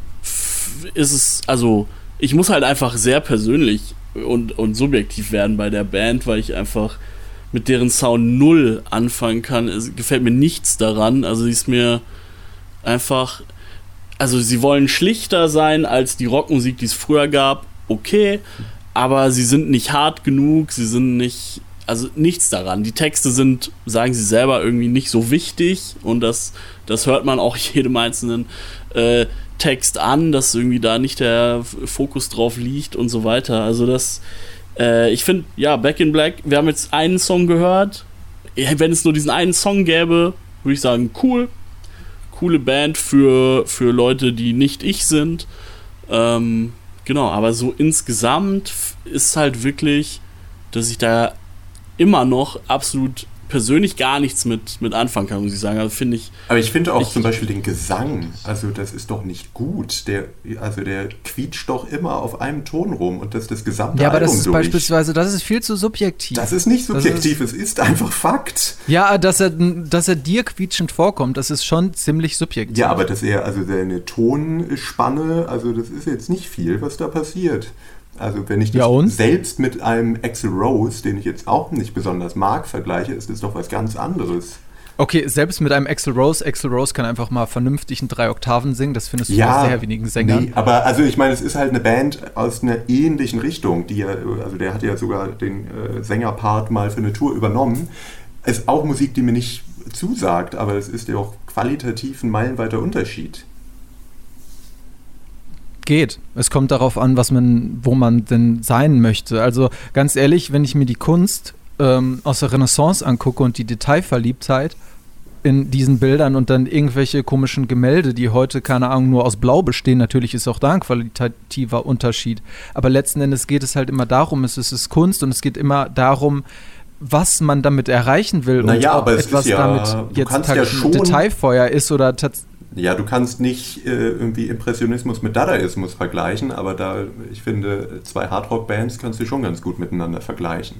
ist es, also ich muss halt einfach sehr persönlich und, und subjektiv werden bei der Band, weil ich einfach mit deren Sound null anfangen kann. Es gefällt mir nichts daran. Also sie ist mir einfach. Also sie wollen schlichter sein als die Rockmusik, die es früher gab. Okay. Aber sie sind nicht hart genug, sie sind nicht. Also nichts daran. Die Texte sind, sagen sie selber, irgendwie nicht so wichtig. Und das, das hört man auch jedem einzelnen äh, Text an, dass irgendwie da nicht der Fokus drauf liegt und so weiter. Also das äh, ich finde, ja, Back in Black, wir haben jetzt einen Song gehört. Wenn es nur diesen einen Song gäbe, würde ich sagen, cool. Coole Band für, für Leute, die nicht ich sind. Ähm, genau, aber so insgesamt ist halt wirklich, dass ich da immer noch absolut persönlich gar nichts mit, mit anfangen kann, muss ich sagen. Also finde ich. Aber ich finde auch ich, zum Beispiel den Gesang, also das ist doch nicht gut. Der, also der quietscht doch immer auf einem Ton rum und das das gesamte Ja, aber Album das ist durch. beispielsweise, das ist viel zu subjektiv. Das ist nicht subjektiv, ist, es ist einfach Fakt. Ja, dass er, dass er dir quietschend vorkommt, das ist schon ziemlich subjektiv. Ja, aber dass er, also seine Tonspanne, also das ist jetzt nicht viel, was da passiert. Also wenn ich das ja, selbst mit einem Axel Rose, den ich jetzt auch nicht besonders mag, vergleiche, ist das doch was ganz anderes. Okay, selbst mit einem Axel Rose, Axel Rose kann einfach mal vernünftig in drei Oktaven singen, das findest du ja, bei sehr wenigen Sängern. Nee, aber also ich meine, es ist halt eine Band aus einer ähnlichen Richtung, die ja, also der hat ja sogar den äh, Sängerpart mal für eine Tour übernommen. Ist auch Musik, die mir nicht zusagt, aber es ist ja auch qualitativ ein meilenweiter Unterschied geht. Es kommt darauf an, was man, wo man denn sein möchte. Also ganz ehrlich, wenn ich mir die Kunst ähm, aus der Renaissance angucke und die Detailverliebtheit in diesen Bildern und dann irgendwelche komischen Gemälde, die heute, keine Ahnung, nur aus Blau bestehen, natürlich ist auch da ein qualitativer Unterschied. Aber letzten Endes geht es halt immer darum, es ist Kunst und es geht immer darum, was man damit erreichen will naja, und aber es etwas ist ja, damit jetzt ja schon Detailfeuer ist oder tatsächlich ja, du kannst nicht äh, irgendwie Impressionismus mit Dadaismus vergleichen, aber da, ich finde, zwei Hardrock-Bands kannst du schon ganz gut miteinander vergleichen.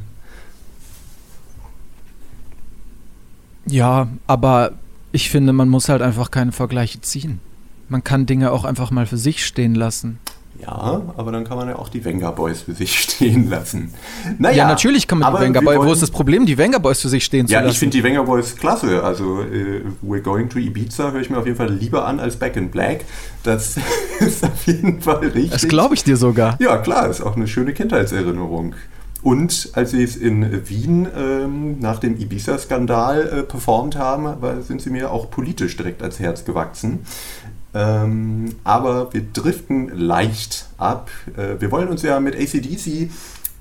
Ja, aber ich finde, man muss halt einfach keine Vergleiche ziehen. Man kann Dinge auch einfach mal für sich stehen lassen. Ja, aber dann kann man ja auch die Venga Boys für sich stehen lassen. Naja, ja, natürlich kann man die Venga Boys. Wo ist das Problem, die Venga Boys für sich stehen zu ja, lassen? Ja, ich finde die Venga Boys klasse. Also, äh, We're Going to Ibiza höre ich mir auf jeden Fall lieber an als Back in Black. Das ist auf jeden Fall richtig. Das glaube ich dir sogar. Ja, klar, ist auch eine schöne Kindheitserinnerung. Und als sie es in Wien ähm, nach dem Ibiza-Skandal äh, performt haben, sind sie mir auch politisch direkt ans Herz gewachsen. Ähm, aber wir driften leicht ab. Äh, wir wollen uns ja mit ACDC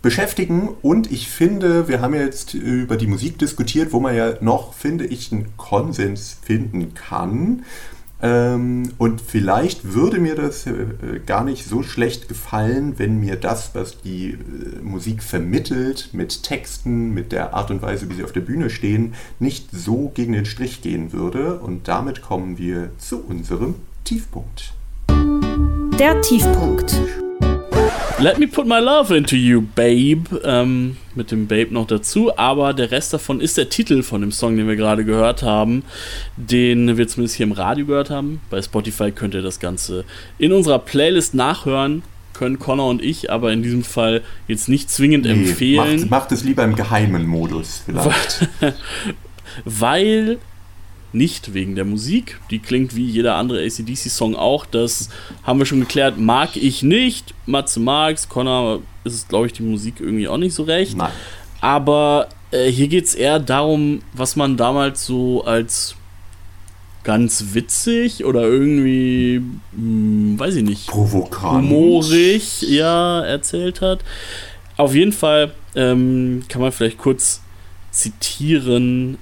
beschäftigen und ich finde, wir haben jetzt über die Musik diskutiert, wo man ja noch, finde ich, einen Konsens finden kann. Ähm, und vielleicht würde mir das äh, gar nicht so schlecht gefallen, wenn mir das, was die äh, Musik vermittelt, mit Texten, mit der Art und Weise, wie sie auf der Bühne stehen, nicht so gegen den Strich gehen würde. Und damit kommen wir zu unserem Tiefpunkt. Der Tiefpunkt. Let me put my love into you, babe. Ähm, mit dem Babe noch dazu. Aber der Rest davon ist der Titel von dem Song, den wir gerade gehört haben. Den wir zumindest hier im Radio gehört haben. Bei Spotify könnt ihr das Ganze in unserer Playlist nachhören. Können Connor und ich aber in diesem Fall jetzt nicht zwingend nee, empfehlen. Macht, macht es lieber im geheimen Modus vielleicht. Weil nicht wegen der Musik. Die klingt wie jeder andere ACDC-Song auch. Das haben wir schon geklärt. Mag ich nicht. Matze mag's. Connor ist es, glaube ich, die Musik irgendwie auch nicht so recht. Nein. Aber äh, hier geht es eher darum, was man damals so als ganz witzig oder irgendwie, mh, hm, weiß ich nicht, provokant, humorig, ja, erzählt hat. Auf jeden Fall ähm, kann man vielleicht kurz zitieren: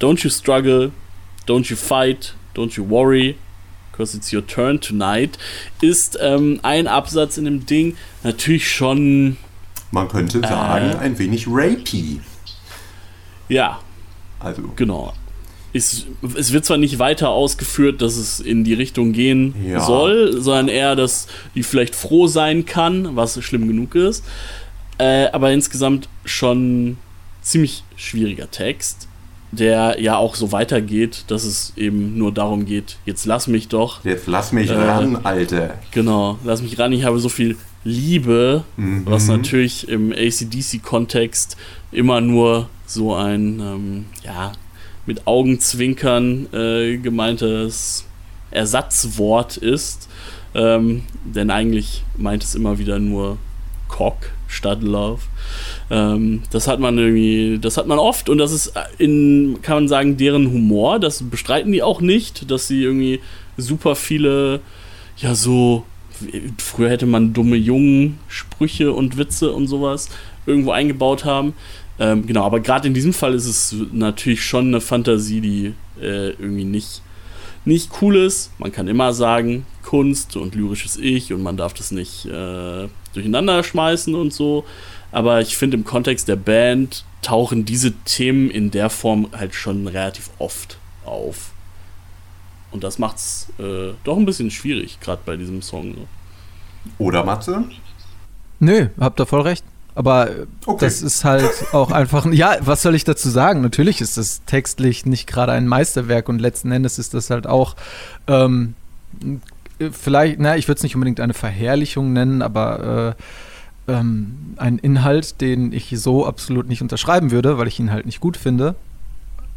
Don't you struggle, Don't You Fight, Don't You Worry, because it's your turn tonight, ist ähm, ein Absatz in dem Ding natürlich schon. Man könnte äh, sagen, ein wenig rapey. Ja. Also. Genau. Ist, es wird zwar nicht weiter ausgeführt, dass es in die Richtung gehen ja. soll, sondern eher, dass die vielleicht froh sein kann, was schlimm genug ist. Äh, aber insgesamt schon ziemlich schwieriger Text der ja auch so weitergeht, dass es eben nur darum geht, jetzt lass mich doch. Jetzt lass mich äh, ran, Alter. Genau, lass mich ran, ich habe so viel Liebe, mhm. was natürlich im ACDC-Kontext immer nur so ein, ähm, ja, mit Augenzwinkern äh, gemeintes Ersatzwort ist. Ähm, denn eigentlich meint es immer wieder nur Cock statt Love. Ähm, das hat man irgendwie, das hat man oft und das ist in, kann man sagen, deren Humor. Das bestreiten die auch nicht, dass sie irgendwie super viele, ja, so, früher hätte man dumme Jungen, Sprüche und Witze und sowas irgendwo eingebaut haben. Ähm, genau, aber gerade in diesem Fall ist es natürlich schon eine Fantasie, die äh, irgendwie nicht, nicht cool ist. Man kann immer sagen, Kunst und lyrisches Ich und man darf das nicht äh, durcheinander schmeißen und so. Aber ich finde, im Kontext der Band tauchen diese Themen in der Form halt schon relativ oft auf. Und das macht es äh, doch ein bisschen schwierig, gerade bei diesem Song. So. Oder Matze? Nö, habt ihr voll recht. Aber okay. das ist halt auch einfach, ja, was soll ich dazu sagen? Natürlich ist das textlich nicht gerade ein Meisterwerk und letzten Endes ist das halt auch ähm, vielleicht, na, ich würde es nicht unbedingt eine Verherrlichung nennen, aber äh, ähm, ein Inhalt, den ich so absolut nicht unterschreiben würde, weil ich ihn halt nicht gut finde.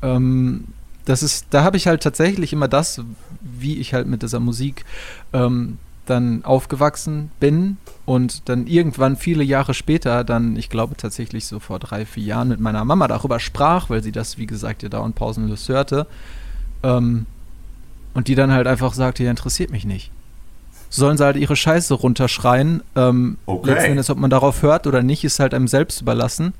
Ähm, das ist, da habe ich halt tatsächlich immer das, wie ich halt mit dieser Musik ähm, dann aufgewachsen bin und dann irgendwann viele Jahre später dann, ich glaube tatsächlich so vor drei, vier Jahren mit meiner Mama darüber sprach, weil sie das, wie gesagt, ja dauernd pausenlos hörte. Ähm, und die dann halt einfach sagte, ja, interessiert mich nicht. Sollen sie halt ihre Scheiße runterschreien. Ähm, okay. Letzten Endes, ob man darauf hört oder nicht, ist halt einem selbst überlassen.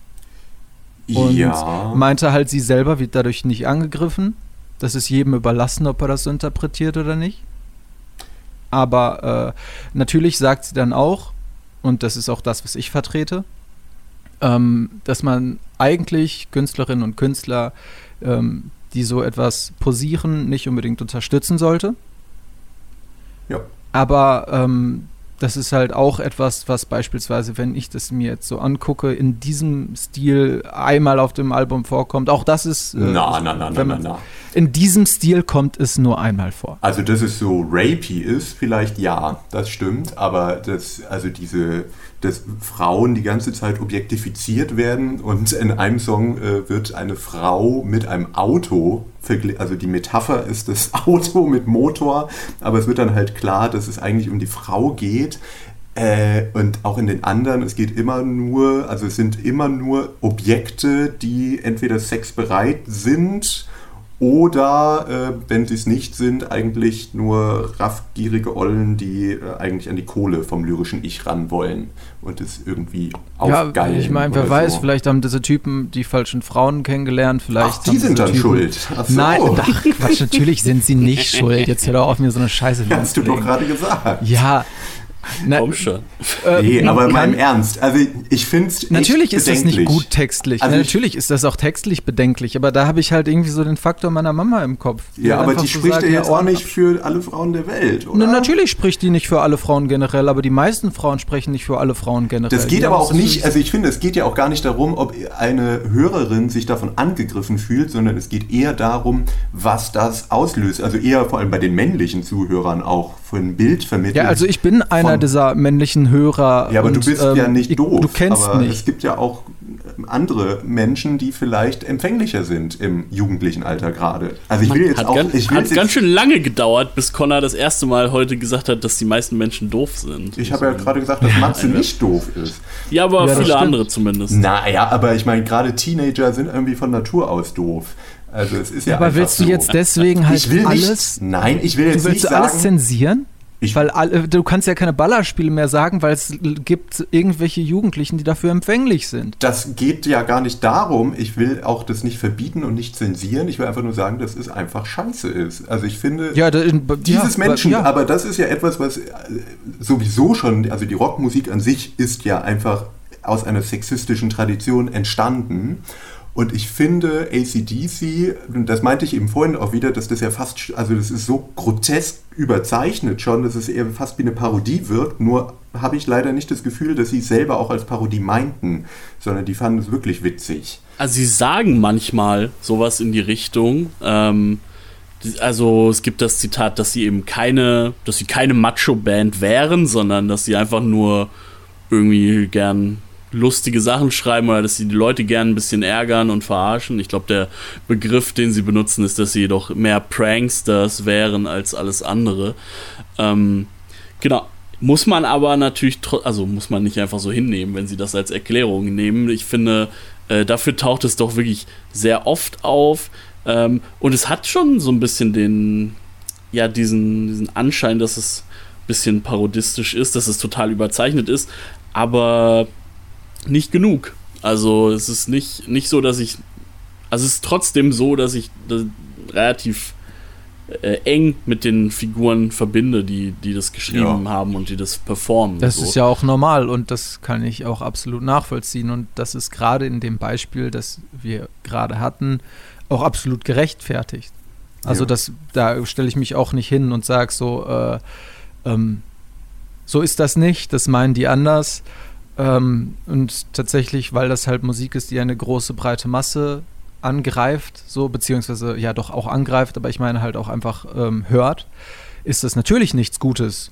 Und ja. meinte halt, sie selber wird dadurch nicht angegriffen. Das ist jedem überlassen, ob er das so interpretiert oder nicht. Aber äh, natürlich sagt sie dann auch, und das ist auch das, was ich vertrete, ähm, dass man eigentlich Künstlerinnen und Künstler ähm, die so etwas posieren, nicht unbedingt unterstützen sollte. Ja. Aber ähm, das ist halt auch etwas, was beispielsweise, wenn ich das mir jetzt so angucke, in diesem Stil einmal auf dem Album vorkommt. Auch das ist. Äh, na, na, na, na, na, na. In diesem Stil kommt es nur einmal vor. Also, dass es so rapey ist, vielleicht ja, das stimmt, aber das, also diese dass Frauen die ganze Zeit objektifiziert werden und in einem Song äh, wird eine Frau mit einem Auto, also die Metapher ist das Auto mit Motor, aber es wird dann halt klar, dass es eigentlich um die Frau geht. Äh, und auch in den anderen, es geht immer nur, also es sind immer nur Objekte, die entweder sexbereit sind oder, äh, wenn sie es nicht sind, eigentlich nur raffgierige Ollen, die äh, eigentlich an die Kohle vom lyrischen Ich ran wollen und es irgendwie aufgeilen. Ja, ich meine, wer weiß, so. vielleicht haben diese Typen die falschen Frauen kennengelernt. Vielleicht ach, die sind dann Typen, schuld. Ach so. Nein, ach, Quatsch, natürlich sind sie nicht schuld. Jetzt hör doch auf, mir so eine Scheiße Hast du doch gerade gesagt. Ja, na, Komm schon. Äh, nee, aber mal im Ernst. Also ich finde es Natürlich ist das nicht gut textlich. Also natürlich ist das auch textlich bedenklich, aber da habe ich halt irgendwie so den Faktor meiner Mama im Kopf. Ja, aber die so spricht ja jetzt auch nicht für alle Frauen der Welt, oder? Na, natürlich spricht die nicht für alle Frauen generell, aber die meisten Frauen sprechen nicht für alle Frauen generell. Das geht die aber auch nicht, also ich finde, es geht ja auch gar nicht darum, ob eine Hörerin sich davon angegriffen fühlt, sondern es geht eher darum, was das auslöst. Also eher vor allem bei den männlichen Zuhörern auch für ein Bild vermittelt. Ja, also ich bin einer dieser männlichen Hörer. Ja, aber und, du bist ähm, ja nicht doof. Du kennst aber mich. Es gibt ja auch andere Menschen, die vielleicht empfänglicher sind im jugendlichen Alter gerade. Also ich will jetzt hat auch. Ganz, ich will hat ganz schön lange gedauert, bis Connor das erste Mal heute gesagt hat, dass die meisten Menschen doof sind. Ich habe ja gerade gesagt, dass Matze nicht doof ist. Ja, aber ja, viele andere zumindest. Naja, aber ich meine, gerade Teenager sind irgendwie von Natur aus doof. Also es ist ja, ja Aber willst du so. jetzt deswegen halt ich will alles? Nicht, nein, ich will jetzt du willst nicht alles sagen, zensieren? Ich weil all, du kannst ja keine Ballerspiele mehr sagen, weil es gibt irgendwelche Jugendlichen, die dafür empfänglich sind. Das geht ja gar nicht darum. Ich will auch das nicht verbieten und nicht zensieren. Ich will einfach nur sagen, dass es einfach scheiße ist. Also ich finde, ja, da, dieses ja, Menschen, ja. aber das ist ja etwas, was äh, sowieso schon, also die Rockmusik an sich ist ja einfach aus einer sexistischen Tradition entstanden. Und ich finde ACDC, das meinte ich eben vorhin auch wieder, dass das ja fast, also das ist so grotesk überzeichnet schon, dass es eher fast wie eine Parodie wirkt. Nur habe ich leider nicht das Gefühl, dass sie es selber auch als Parodie meinten, sondern die fanden es wirklich witzig. Also sie sagen manchmal sowas in die Richtung. Ähm, also es gibt das Zitat, dass sie eben keine, dass sie keine Macho-Band wären, sondern dass sie einfach nur irgendwie gern lustige Sachen schreiben oder dass sie die Leute gern ein bisschen ärgern und verarschen. Ich glaube, der Begriff, den sie benutzen, ist, dass sie jedoch mehr Pranksters wären als alles andere. Ähm, genau. Muss man aber natürlich, also muss man nicht einfach so hinnehmen, wenn sie das als Erklärung nehmen. Ich finde, äh, dafür taucht es doch wirklich sehr oft auf. Ähm, und es hat schon so ein bisschen den, ja, diesen, diesen Anschein, dass es ein bisschen parodistisch ist, dass es total überzeichnet ist. Aber nicht genug. Also es ist nicht, nicht so, dass ich. Also es ist trotzdem so, dass ich das relativ äh, eng mit den Figuren verbinde, die, die das geschrieben ja. haben und die das performen. Das so. ist ja auch normal und das kann ich auch absolut nachvollziehen. Und das ist gerade in dem Beispiel, das wir gerade hatten, auch absolut gerechtfertigt. Also ja. das, da stelle ich mich auch nicht hin und sage so, äh, ähm, so ist das nicht, das meinen die anders. Ähm, und tatsächlich, weil das halt Musik ist, die eine große, breite Masse angreift, so, beziehungsweise ja doch auch angreift, aber ich meine halt auch einfach ähm, hört, ist das natürlich nichts Gutes.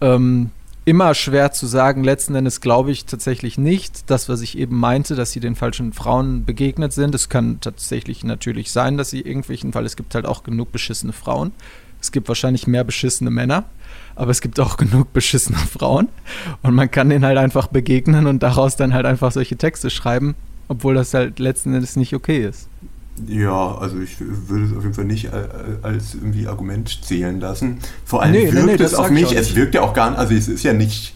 Ähm, immer schwer zu sagen, letzten Endes glaube ich tatsächlich nicht, das, was ich eben meinte, dass sie den falschen Frauen begegnet sind. Es kann tatsächlich natürlich sein, dass sie irgendwelchen, weil es gibt halt auch genug beschissene Frauen. Es gibt wahrscheinlich mehr beschissene Männer aber es gibt auch genug beschissene Frauen und man kann denen halt einfach begegnen und daraus dann halt einfach solche Texte schreiben, obwohl das halt letzten Endes nicht okay ist. Ja, also ich würde es auf jeden Fall nicht als irgendwie Argument zählen lassen. Vor allem nee, wirkt nee, nee, es auf mich, es wirkt ja auch gar nicht, also es ist ja nicht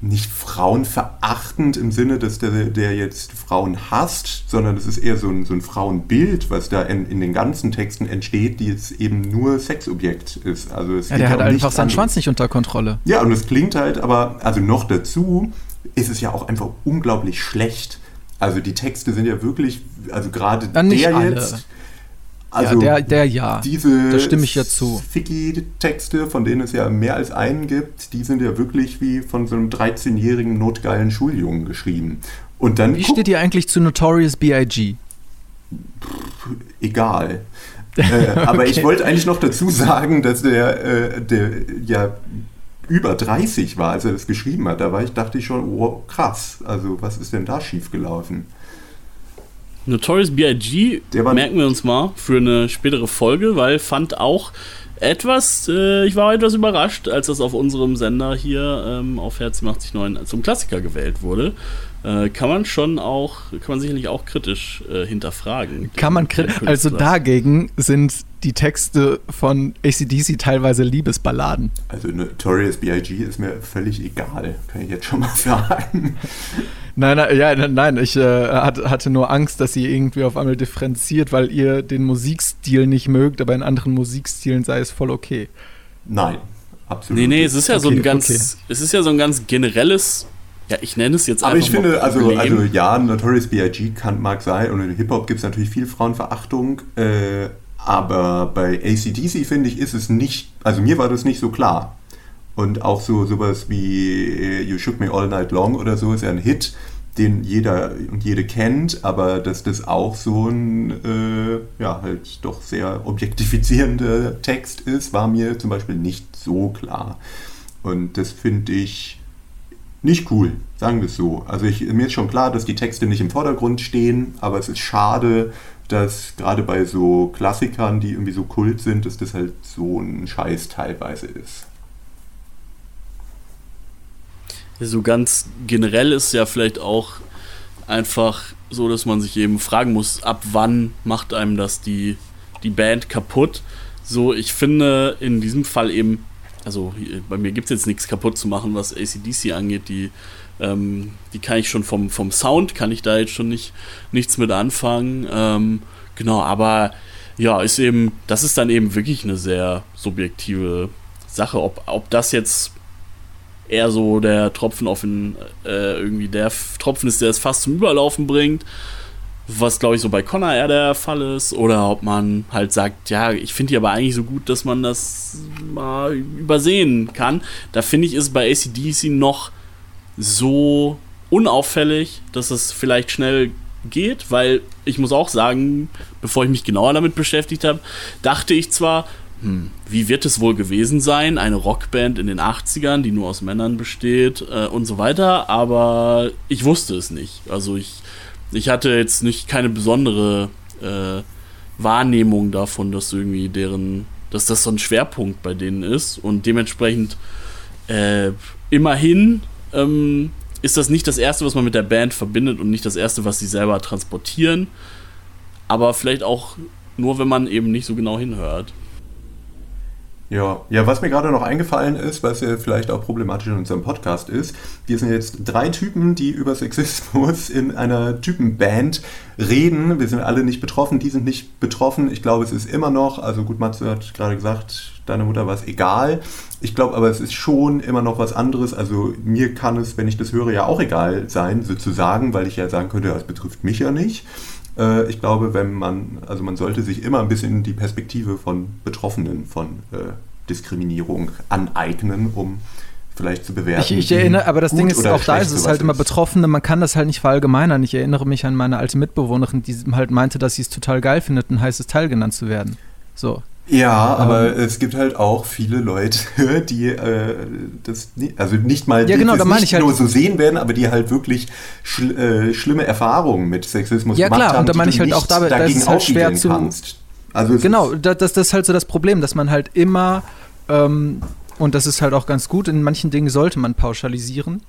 nicht frauenverachtend im Sinne, dass der, der jetzt Frauen hasst, sondern es ist eher so ein, so ein Frauenbild, was da in, in den ganzen Texten entsteht, die jetzt eben nur Sexobjekt ist. Also es ja, der hat einfach seinen Schwanz nicht unter Kontrolle. Ja, und es klingt halt, aber also noch dazu ist es ja auch einfach unglaublich schlecht. Also die Texte sind ja wirklich, also gerade der alle. jetzt also ja, der, der ja. Diese da stimme ich ja zu. Ficky-Texte, von denen es ja mehr als einen gibt, die sind ja wirklich wie von so einem 13-jährigen notgeilen Schuljungen geschrieben. Und dann wie steht ihr eigentlich zu Notorious B.I.G.? Egal. äh, aber okay. ich wollte eigentlich noch dazu sagen, dass der, äh, der ja über 30 war, als er das geschrieben hat. Da war ich, dachte ich schon, oh krass, also was ist denn da schiefgelaufen? Notorious B.I.G. merken wir uns mal für eine spätere Folge, weil fand auch etwas, äh, ich war etwas überrascht, als das auf unserem Sender hier ähm, auf Herz 89.9 zum Klassiker gewählt wurde. Äh, kann man schon auch, kann man sicherlich auch kritisch äh, hinterfragen. Kann man kritisch, also dagegen sind die Texte von ACDC teilweise Liebesballaden. Also Notorious B.I.G. ist mir völlig egal, kann ich jetzt schon mal sagen. Nein, nein, ja, nein, ich äh, hatte nur Angst, dass ihr irgendwie auf einmal differenziert, weil ihr den Musikstil nicht mögt, aber in anderen Musikstilen sei es voll okay. Nein, absolut. Nee, nee, es ist ja okay, so ein ganz, okay. es ist ja so ein ganz generelles ja, ich nenne es jetzt Aber ich finde, also, also ja, Notorious B.I.G. kann mag sein und in Hip-Hop gibt es natürlich viel Frauenverachtung, äh, aber bei ACDC finde ich, ist es nicht, also mir war das nicht so klar. Und auch so sowas wie äh, You Shook Me All Night Long oder so ist ja ein Hit, den jeder und jede kennt, aber dass das auch so ein, äh, ja, halt doch sehr objektifizierender Text ist, war mir zum Beispiel nicht so klar. Und das finde ich nicht cool, sagen wir es so. Also ich, mir ist schon klar, dass die Texte nicht im Vordergrund stehen, aber es ist schade, dass gerade bei so Klassikern, die irgendwie so kult sind, dass das halt so ein Scheiß teilweise ist. So ganz generell ist ja vielleicht auch einfach so, dass man sich eben fragen muss, ab wann macht einem das die, die Band kaputt? So, ich finde in diesem Fall eben also bei mir gibt es jetzt nichts kaputt zu machen, was ACDC angeht. Die, ähm, die kann ich schon vom, vom Sound, kann ich da jetzt schon nicht, nichts mit anfangen. Ähm, genau, aber ja, ist eben, das ist dann eben wirklich eine sehr subjektive Sache. Ob, ob das jetzt eher so der Tropfen auf den, äh, irgendwie der Tropfen ist, der es fast zum Überlaufen bringt. Was glaube ich so bei Connor eher der Fall ist, oder ob man halt sagt, ja, ich finde die aber eigentlich so gut, dass man das mal übersehen kann. Da finde ich, ist bei ACDC noch so unauffällig, dass es vielleicht schnell geht, weil ich muss auch sagen, bevor ich mich genauer damit beschäftigt habe, dachte ich zwar, hm, wie wird es wohl gewesen sein, eine Rockband in den 80ern, die nur aus Männern besteht äh, und so weiter, aber ich wusste es nicht. Also ich ich hatte jetzt nicht keine besondere äh, Wahrnehmung davon, dass irgendwie deren, dass das so ein Schwerpunkt bei denen ist. Und dementsprechend äh, immerhin ähm, ist das nicht das erste, was man mit der Band verbindet und nicht das erste, was sie selber transportieren, aber vielleicht auch nur, wenn man eben nicht so genau hinhört. Ja, ja, was mir gerade noch eingefallen ist, was ja vielleicht auch problematisch in unserem Podcast ist, wir sind jetzt drei Typen, die über Sexismus in einer Typenband reden. Wir sind alle nicht betroffen, die sind nicht betroffen. Ich glaube, es ist immer noch, also gut, Matze hat gerade gesagt, deiner Mutter war es egal. Ich glaube aber, es ist schon immer noch was anderes. Also mir kann es, wenn ich das höre, ja auch egal sein, sozusagen, weil ich ja sagen könnte, das betrifft mich ja nicht. Äh, ich glaube, wenn man, also man sollte sich immer ein bisschen die Perspektive von Betroffenen von äh, Diskriminierung aneignen, um vielleicht zu bewerten. Ich, ich erinnere, aber das Ding ist, auch da ist es halt immer Betroffene, man kann das halt nicht verallgemeinern. Ich erinnere mich an meine alte Mitbewohnerin, die halt meinte, dass sie es total geil findet, ein heißes Teil genannt zu werden. So. Ja, ähm, aber es gibt halt auch viele Leute, die äh, das nicht, also nicht mal ja, genau, die das nicht halt nur so sehen werden, aber die halt wirklich schl äh, schlimme Erfahrungen mit Sexismus ja, gemacht klar, haben, und da meine ich halt auch dabei, dagegen ist halt schwer zu kannst. Also genau, das, das, ist halt so das Problem, dass man halt immer ähm, und das ist halt auch ganz gut. In manchen Dingen sollte man pauschalisieren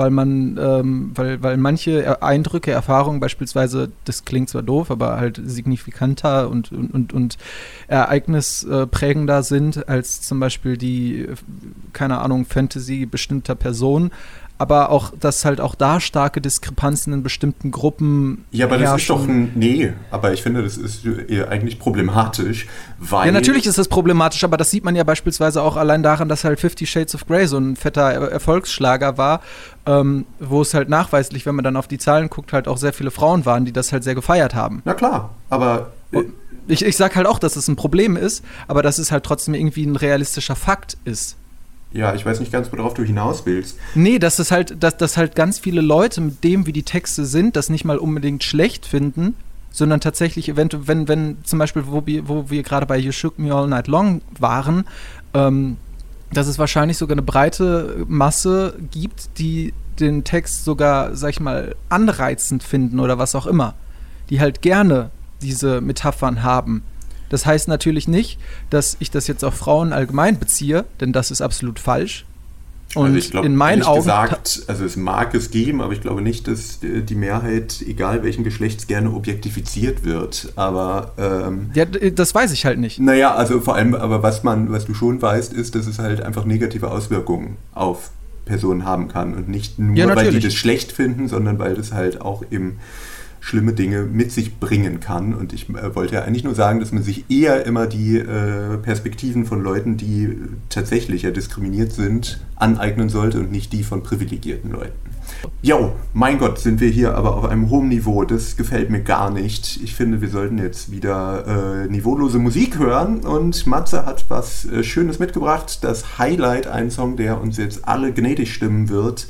weil man, ähm, weil, weil manche Eindrücke, Erfahrungen beispielsweise, das klingt zwar doof, aber halt signifikanter und, und, und, und ereignisprägender sind als zum Beispiel die, keine Ahnung, Fantasy bestimmter Personen aber auch, dass halt auch da starke Diskrepanzen in bestimmten Gruppen. Ja, aber das ist doch ein. Nee, aber ich finde, das ist eigentlich problematisch, weil. Ja, natürlich ist das problematisch, aber das sieht man ja beispielsweise auch allein daran, dass halt Fifty Shades of Grey so ein fetter Erfolgsschlager war, ähm, wo es halt nachweislich, wenn man dann auf die Zahlen guckt, halt auch sehr viele Frauen waren, die das halt sehr gefeiert haben. Na klar, aber. Ich, ich sag halt auch, dass es ein Problem ist, aber dass es halt trotzdem irgendwie ein realistischer Fakt ist. Ja, ich weiß nicht ganz, worauf du hinaus willst. Nee, dass es halt, dass, dass halt ganz viele Leute mit dem, wie die Texte sind, das nicht mal unbedingt schlecht finden, sondern tatsächlich eventuell, wenn, wenn zum Beispiel, wo wir, wo wir gerade bei You Shook Me All Night Long waren, ähm, dass es wahrscheinlich sogar eine breite Masse gibt, die den Text sogar, sag ich mal, anreizend finden oder was auch immer. Die halt gerne diese Metaphern haben. Das heißt natürlich nicht, dass ich das jetzt auf Frauen allgemein beziehe, denn das ist absolut falsch. Und also ich glaube, in meinen Augen gesagt, also es mag es geben, aber ich glaube nicht, dass die Mehrheit, egal welchen Geschlechts, gerne objektifiziert wird. Aber ähm, ja, das weiß ich halt nicht. Naja, also vor allem, aber was man, was du schon weißt, ist, dass es halt einfach negative Auswirkungen auf Personen haben kann und nicht nur, ja, weil die das schlecht finden, sondern weil das halt auch im schlimme Dinge mit sich bringen kann. Und ich äh, wollte ja eigentlich nur sagen, dass man sich eher immer die äh, Perspektiven von Leuten, die tatsächlich ja diskriminiert sind, aneignen sollte und nicht die von privilegierten Leuten. Jo, mein Gott, sind wir hier aber auf einem hohen Niveau. Das gefällt mir gar nicht. Ich finde, wir sollten jetzt wieder äh, niveaulose Musik hören. Und Matze hat was äh, Schönes mitgebracht. Das Highlight, ein Song, der uns jetzt alle gnädig stimmen wird.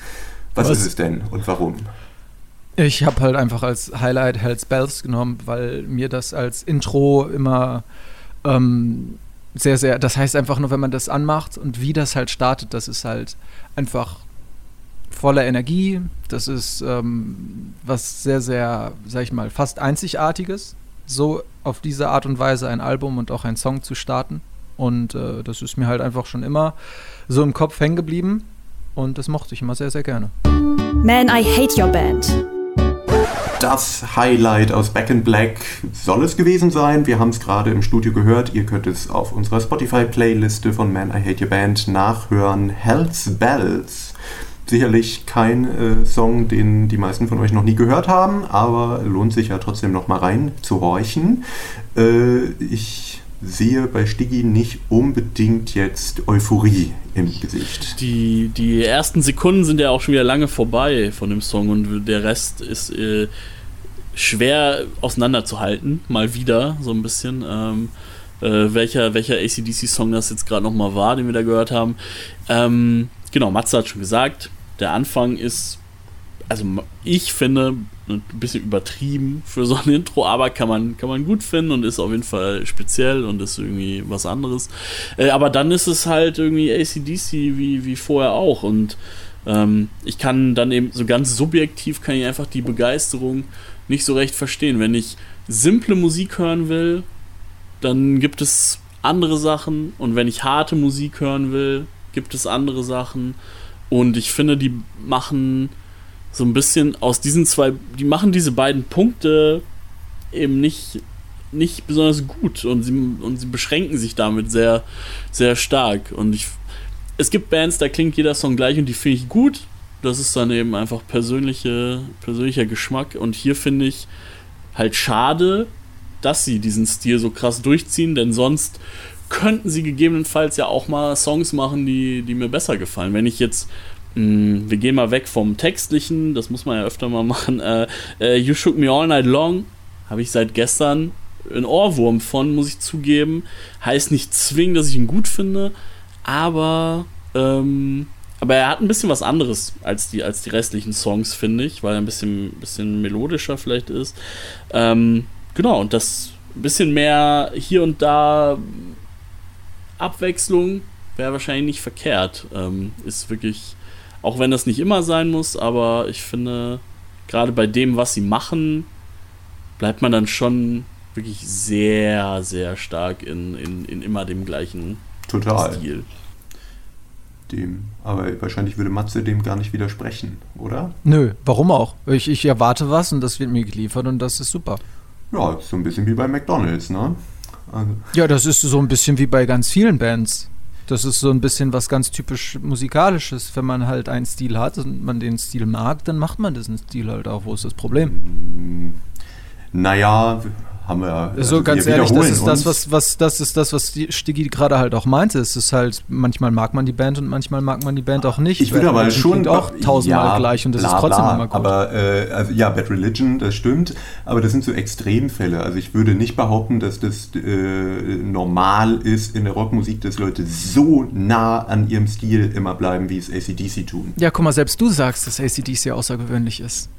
Was, was? ist es denn und warum? Ich habe halt einfach als Highlight Hell's Bells genommen, weil mir das als Intro immer ähm, sehr, sehr, das heißt einfach nur, wenn man das anmacht und wie das halt startet, das ist halt einfach voller Energie. Das ist ähm, was sehr, sehr, sag ich mal, fast Einzigartiges, so auf diese Art und Weise ein Album und auch ein Song zu starten. Und äh, das ist mir halt einfach schon immer so im Kopf hängen geblieben. Und das mochte ich immer sehr, sehr gerne. Man, I Hate Your Band das Highlight aus Back in Black soll es gewesen sein. Wir haben es gerade im Studio gehört. Ihr könnt es auf unserer Spotify-Playliste von Man I Hate Your Band nachhören. Hell's Bells. Sicherlich kein äh, Song, den die meisten von euch noch nie gehört haben, aber lohnt sich ja trotzdem noch mal rein zu horchen. Äh, ich sehe bei Stiggy nicht unbedingt jetzt Euphorie im Gesicht. Die, die ersten Sekunden sind ja auch schon wieder lange vorbei von dem Song und der Rest ist äh, schwer auseinanderzuhalten, mal wieder so ein bisschen. Ähm, äh, welcher, welcher ACDC-Song das jetzt gerade nochmal war, den wir da gehört haben. Ähm, genau, Matze hat schon gesagt, der Anfang ist, also ich finde, ein bisschen übertrieben für so ein Intro, aber kann man, kann man gut finden und ist auf jeden Fall speziell und ist irgendwie was anderes. Äh, aber dann ist es halt irgendwie ACDC wie, wie vorher auch und ähm, ich kann dann eben so ganz subjektiv kann ich einfach die Begeisterung nicht so recht verstehen. Wenn ich simple Musik hören will, dann gibt es andere Sachen und wenn ich harte Musik hören will, gibt es andere Sachen und ich finde, die machen so ein bisschen aus diesen zwei, die machen diese beiden Punkte eben nicht, nicht besonders gut und sie, und sie beschränken sich damit sehr, sehr stark. Und ich, es gibt Bands, da klingt jeder Song gleich und die finde ich gut. Das ist dann eben einfach persönliche, persönlicher Geschmack. Und hier finde ich halt schade, dass sie diesen Stil so krass durchziehen, denn sonst könnten sie gegebenenfalls ja auch mal Songs machen, die, die mir besser gefallen. Wenn ich jetzt wir gehen mal weg vom Textlichen, das muss man ja öfter mal machen. Äh, äh, you Shook Me All Night Long habe ich seit gestern einen Ohrwurm von, muss ich zugeben. Heißt nicht zwingend, dass ich ihn gut finde, aber, ähm, aber er hat ein bisschen was anderes als die, als die restlichen Songs, finde ich, weil er ein bisschen, bisschen melodischer vielleicht ist. Ähm, genau, und das ein bisschen mehr hier und da Abwechslung wäre wahrscheinlich nicht verkehrt. Ähm, ist wirklich auch wenn das nicht immer sein muss, aber ich finde, gerade bei dem, was sie machen, bleibt man dann schon wirklich sehr, sehr stark in, in, in immer dem gleichen Total. Stil. Dem. Aber wahrscheinlich würde Matze dem gar nicht widersprechen, oder? Nö, warum auch? Ich, ich erwarte was und das wird mir geliefert und das ist super. Ja, so ein bisschen wie bei McDonalds, ne? Also ja, das ist so ein bisschen wie bei ganz vielen Bands. Das ist so ein bisschen was ganz typisch musikalisches. Wenn man halt einen Stil hat und man den Stil mag, dann macht man diesen Stil halt auch. Wo ist das Problem? Naja, haben wir. Also so ganz ehrlich, das ist das, was, was, das ist das, was Stiggy gerade halt auch meinte. Es ist halt, manchmal mag man die Band und manchmal mag man die Band auch nicht. Ich würde aber schon auch tausendmal ja, gleich und das bla, ist trotzdem bla, immer gut. Aber äh, also, ja, Bad Religion, das stimmt, aber das sind so Extremfälle. Also ich würde nicht behaupten, dass das äh, normal ist in der Rockmusik, dass Leute so nah an ihrem Stil immer bleiben, wie es ACDC tun. Ja, guck mal, selbst du sagst, dass ACDC außergewöhnlich ist.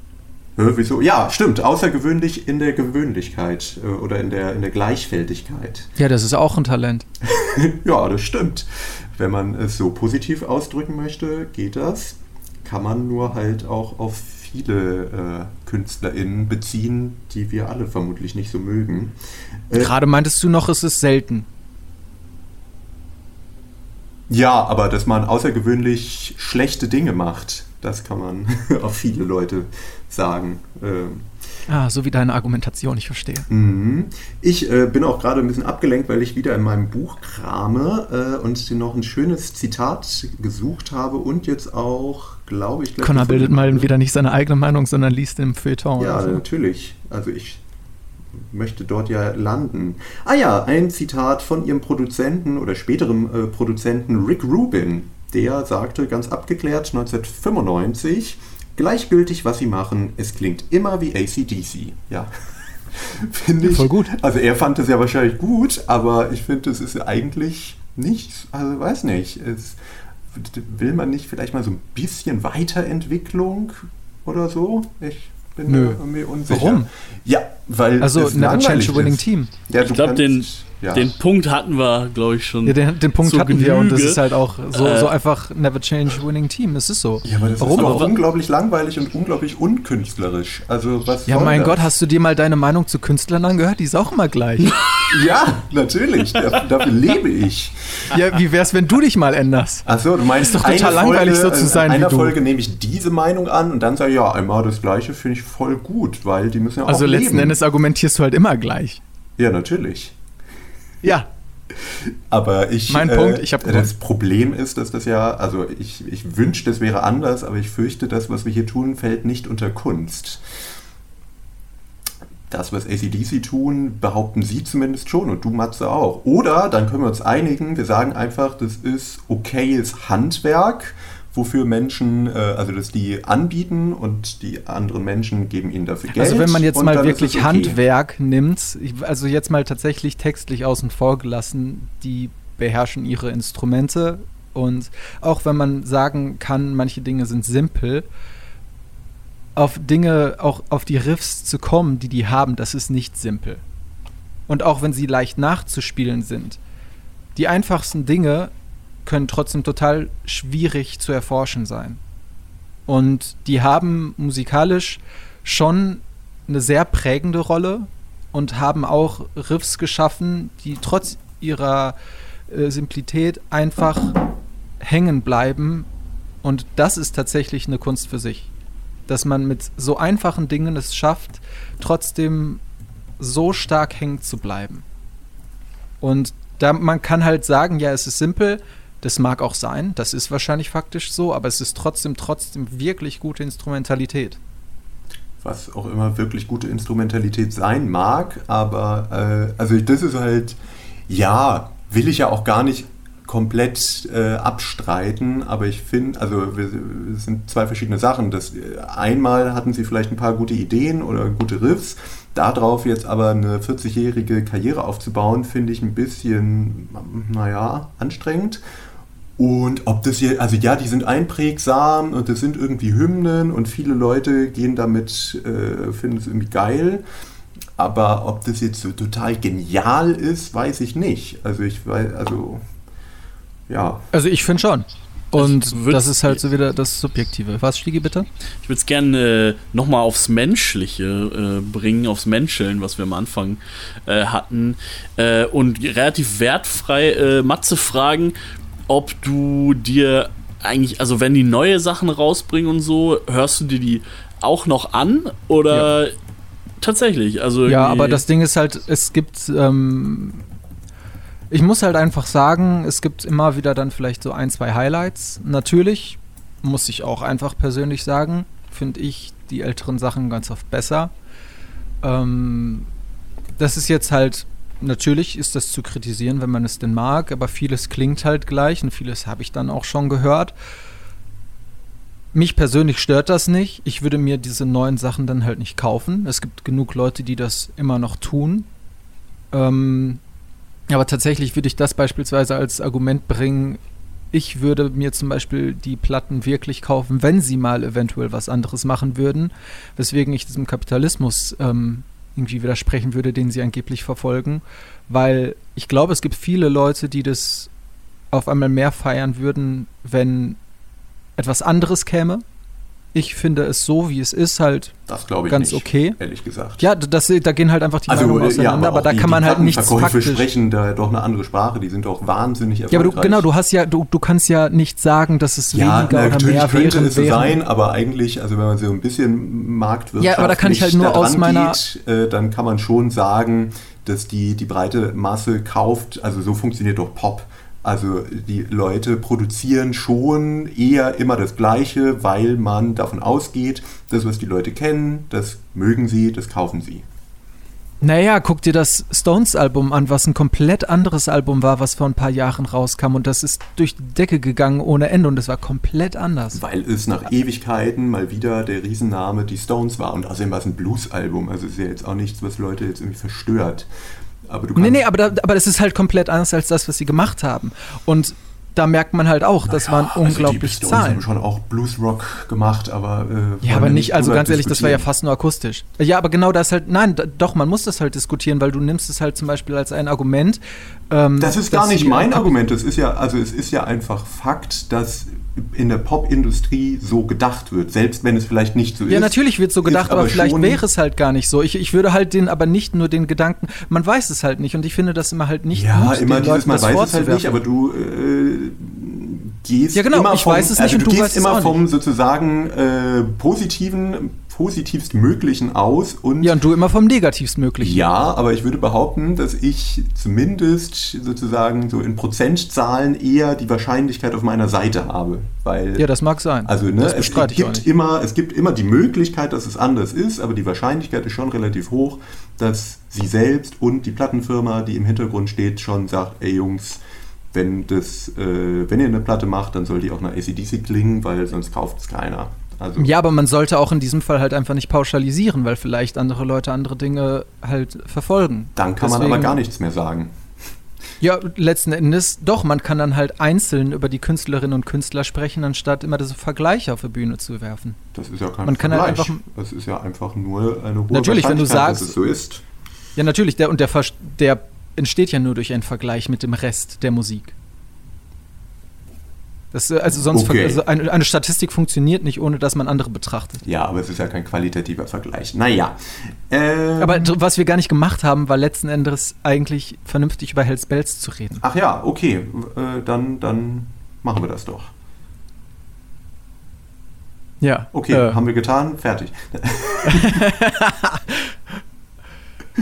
Äh, wieso? Ja, stimmt. Außergewöhnlich in der Gewöhnlichkeit äh, oder in der, in der Gleichfältigkeit. Ja, das ist auch ein Talent. ja, das stimmt. Wenn man es so positiv ausdrücken möchte, geht das. Kann man nur halt auch auf viele äh, KünstlerInnen beziehen, die wir alle vermutlich nicht so mögen. Äh, Gerade meintest du noch, es ist selten. Ja, aber dass man außergewöhnlich schlechte Dinge macht, das kann man auf viele Leute sagen. Ähm, Ah, so wie deine Argumentation, ich verstehe. Mhm. Ich äh, bin auch gerade ein bisschen abgelenkt, weil ich wieder in meinem Buch krame äh, und noch ein schönes Zitat gesucht habe und jetzt auch, glaube ich, Connor bildet mal wieder nicht seine eigene Meinung, sondern liest im Feuilleton. Ja, so. natürlich. Also ich möchte dort ja landen. Ah ja, ein Zitat von ihrem Produzenten oder späterem äh, Produzenten Rick Rubin. Der sagte ganz abgeklärt 1995, Gleichgültig, was sie machen, es klingt immer wie ACDC. Ja. finde ich. Voll gut. Also er fand es ja wahrscheinlich gut, aber ich finde, es ist eigentlich nicht, also weiß nicht. Es, will man nicht vielleicht mal so ein bisschen Weiterentwicklung oder so? Ich bin Nö. mir unsicher. Warum? Ja, weil. Also, never change a winning team. Ja, ich glaube, den ja. Den Punkt hatten wir, glaube ich, schon. Ja, den, den Punkt hatten Genüge. wir und das ist halt auch so, äh, so einfach never change winning team. Das ist so. Ja, aber das Warum? ist aber unglaublich langweilig und unglaublich unkünstlerisch. Also was Ja, mein das? Gott, hast du dir mal deine Meinung zu Künstlern angehört? Die ist auch immer gleich. ja, natürlich. dafür, dafür lebe ich. Ja, wie wär's, wenn du dich mal änderst? Achso, du meinst ist doch total langweilig Folge, so zu sein in einer Folge nehme ich diese Meinung an und dann sage ich, ja, einmal das Gleiche finde ich voll gut, weil die müssen ja also auch Also letzten Endes argumentierst du halt immer gleich. Ja, natürlich. Ja, aber ich. Mein äh, Punkt, ich habe Das Problem ist, dass das ja, also ich, ich wünschte, es wäre anders, aber ich fürchte, das, was wir hier tun, fällt nicht unter Kunst. Das, was ACDC tun, behaupten sie zumindest schon und du, Matze, auch. Oder dann können wir uns einigen, wir sagen einfach, das ist okayes Handwerk wofür Menschen, äh, also dass die anbieten und die anderen Menschen geben ihnen dafür Geld. Also wenn man jetzt mal wirklich okay. Handwerk nimmt, also jetzt mal tatsächlich textlich außen vor gelassen, die beherrschen ihre Instrumente und auch wenn man sagen kann, manche Dinge sind simpel, auf Dinge, auch auf die Riffs zu kommen, die die haben, das ist nicht simpel. Und auch wenn sie leicht nachzuspielen sind, die einfachsten Dinge können trotzdem total schwierig zu erforschen sein. Und die haben musikalisch schon eine sehr prägende Rolle und haben auch Riffs geschaffen, die trotz ihrer äh, Simplität einfach hängen bleiben. Und das ist tatsächlich eine Kunst für sich. Dass man mit so einfachen Dingen es schafft, trotzdem so stark hängen zu bleiben. Und da man kann halt sagen, ja, es ist simpel, das mag auch sein, das ist wahrscheinlich faktisch so, aber es ist trotzdem, trotzdem wirklich gute Instrumentalität. Was auch immer wirklich gute Instrumentalität sein mag, aber äh, also das ist halt, ja, will ich ja auch gar nicht komplett äh, abstreiten, aber ich finde, also es sind zwei verschiedene Sachen. Das, einmal hatten sie vielleicht ein paar gute Ideen oder gute Riffs, darauf jetzt aber eine 40-jährige Karriere aufzubauen, finde ich ein bisschen, naja, anstrengend. Und ob das hier, also ja, die sind einprägsam und das sind irgendwie Hymnen und viele Leute gehen damit, äh, finden es irgendwie geil. Aber ob das jetzt so total genial ist, weiß ich nicht. Also ich weiß, also ja. Also ich finde schon. Und das ist halt so wieder das Subjektive. Was, Stiegi, bitte? Ich würde es gerne äh, nochmal aufs Menschliche äh, bringen, aufs Menscheln, was wir am Anfang äh, hatten. Äh, und relativ wertfrei äh, Matze fragen, ob du dir eigentlich, also wenn die neue Sachen rausbringen und so, hörst du dir die auch noch an oder ja. tatsächlich? Also ja, aber das Ding ist halt, es gibt, ähm, ich muss halt einfach sagen, es gibt immer wieder dann vielleicht so ein, zwei Highlights. Natürlich muss ich auch einfach persönlich sagen, finde ich die älteren Sachen ganz oft besser. Ähm, das ist jetzt halt natürlich ist das zu kritisieren, wenn man es denn mag, aber vieles klingt halt gleich und vieles habe ich dann auch schon gehört. Mich persönlich stört das nicht. Ich würde mir diese neuen Sachen dann halt nicht kaufen. Es gibt genug Leute, die das immer noch tun. Ähm, aber tatsächlich würde ich das beispielsweise als Argument bringen. Ich würde mir zum Beispiel die Platten wirklich kaufen, wenn sie mal eventuell was anderes machen würden. Weswegen ich diesem Kapitalismus ähm, irgendwie widersprechen würde, den sie angeblich verfolgen. Weil ich glaube, es gibt viele Leute, die das auf einmal mehr feiern würden, wenn etwas anderes käme. Ich finde es so, wie es ist, halt das ich ganz nicht, okay. Ehrlich gesagt. Ja, das, da gehen halt einfach die also, Meinungen auseinander, ja, aber, aber da die, kann man halt nichts faktisch. sprechen da doch eine andere Sprache. Die sind doch wahnsinnig Ja, erfolgreich. aber du, genau, du hast ja, du, du kannst ja nicht sagen, dass es ja, weniger na, oder natürlich mehr könnte wären. es so sein, aber eigentlich, also wenn man so ein bisschen Marktwirtschaft Ja, aber da kann ich halt nur aus meiner- geht, äh, dann kann man schon sagen, dass die, die breite Masse kauft, also so funktioniert doch Pop. Also die Leute produzieren schon eher immer das Gleiche, weil man davon ausgeht, das, was die Leute kennen, das mögen sie, das kaufen sie. Naja, guck dir das Stones-Album an, was ein komplett anderes Album war, was vor ein paar Jahren rauskam. Und das ist durch die Decke gegangen ohne Ende und es war komplett anders. Weil es nach Ewigkeiten mal wieder der Riesenname die Stones war. Und außerdem war es ein Blues-Album. Also ist ja jetzt auch nichts, was Leute jetzt irgendwie verstört. Aber du Nee, kannst- nee, aber, da, aber das ist halt komplett anders als das, was sie gemacht haben. Und da merkt man halt auch, das waren Ja, also unglaublich die Stones Zahlen. haben schon auch Bluesrock gemacht, aber. Äh, Ja, aber nicht, also ganz ehrlich, das war ja fast nur akustisch. Ja, aber genau das halt, nein, doch, man muss das halt diskutieren, weil du nimmst es halt zum Beispiel als ein Argument. ähm, Das ist gar nicht mein Argument. Das ist ja, also es ist ja einfach Fakt, dass in der Popindustrie so gedacht wird, selbst wenn es vielleicht nicht so ist. Ja, natürlich wird so gedacht, aber, vielleicht schon- wäre es halt gar nicht so. Ich, ich würde halt den, aber nicht nur den Gedanken, man weiß es halt nicht und ich finde das immer halt nicht Ja, gut, immer dieses Leuten das weiß es halt nicht, aber du äh, gehst Ja, genau, immer ich vom, weiß es nicht also und du du gehst immer vom sozusagen äh, positiven, positivst möglichen aus und Ja, und du immer vom Negativstmöglichen. Ja, aber ich würde behaupten, dass ich zumindest sozusagen so in Prozentzahlen eher die Wahrscheinlichkeit auf meiner Seite habe. Weil, Ja, das mag sein. also ne, es, auch gibt immer, es gibt immer die Möglichkeit, dass es anders ist, aber die Wahrscheinlichkeit ist schon relativ hoch, dass sie selbst und die Plattenfirma, die im Hintergrund steht, schon sagt, ey Jungs, wenn, das, äh, wenn ihr eine Platte macht, dann soll die auch nach ACDC klingen, weil sonst kauft es keiner. Also, Ja, aber man sollte auch in diesem Fall halt einfach nicht pauschalisieren, weil vielleicht andere Leute andere Dinge halt verfolgen. dann kann man Deswegen- aber gar nichts mehr sagen. Ja, letzten Endes doch, man kann dann halt einzeln über die Künstlerinnen und Künstler sprechen, anstatt immer diese Vergleiche auf die Bühne zu werfen. Das ist ja kein Man kann halt Vergleich. einfach- das ist ja einfach nur eine hohe Natürlich, wenn du sagst- dass es so ist. Ja, natürlich, der und der, der entsteht ja nur durch einen Vergleich mit dem Rest der Musik. Das, äh, also sonst Okay. also eine, eine Statistik funktioniert nicht, ohne dass man andere betrachtet. Ja, aber es ist ja kein qualitativer Vergleich. Naja. Ähm, Aber was wir gar nicht gemacht haben, war letzten Endes eigentlich vernünftig über Hells Bells zu reden. ach ja, okay. Äh, dann, dann machen wir das doch. Ja. Okay, äh, haben wir getan, fertig.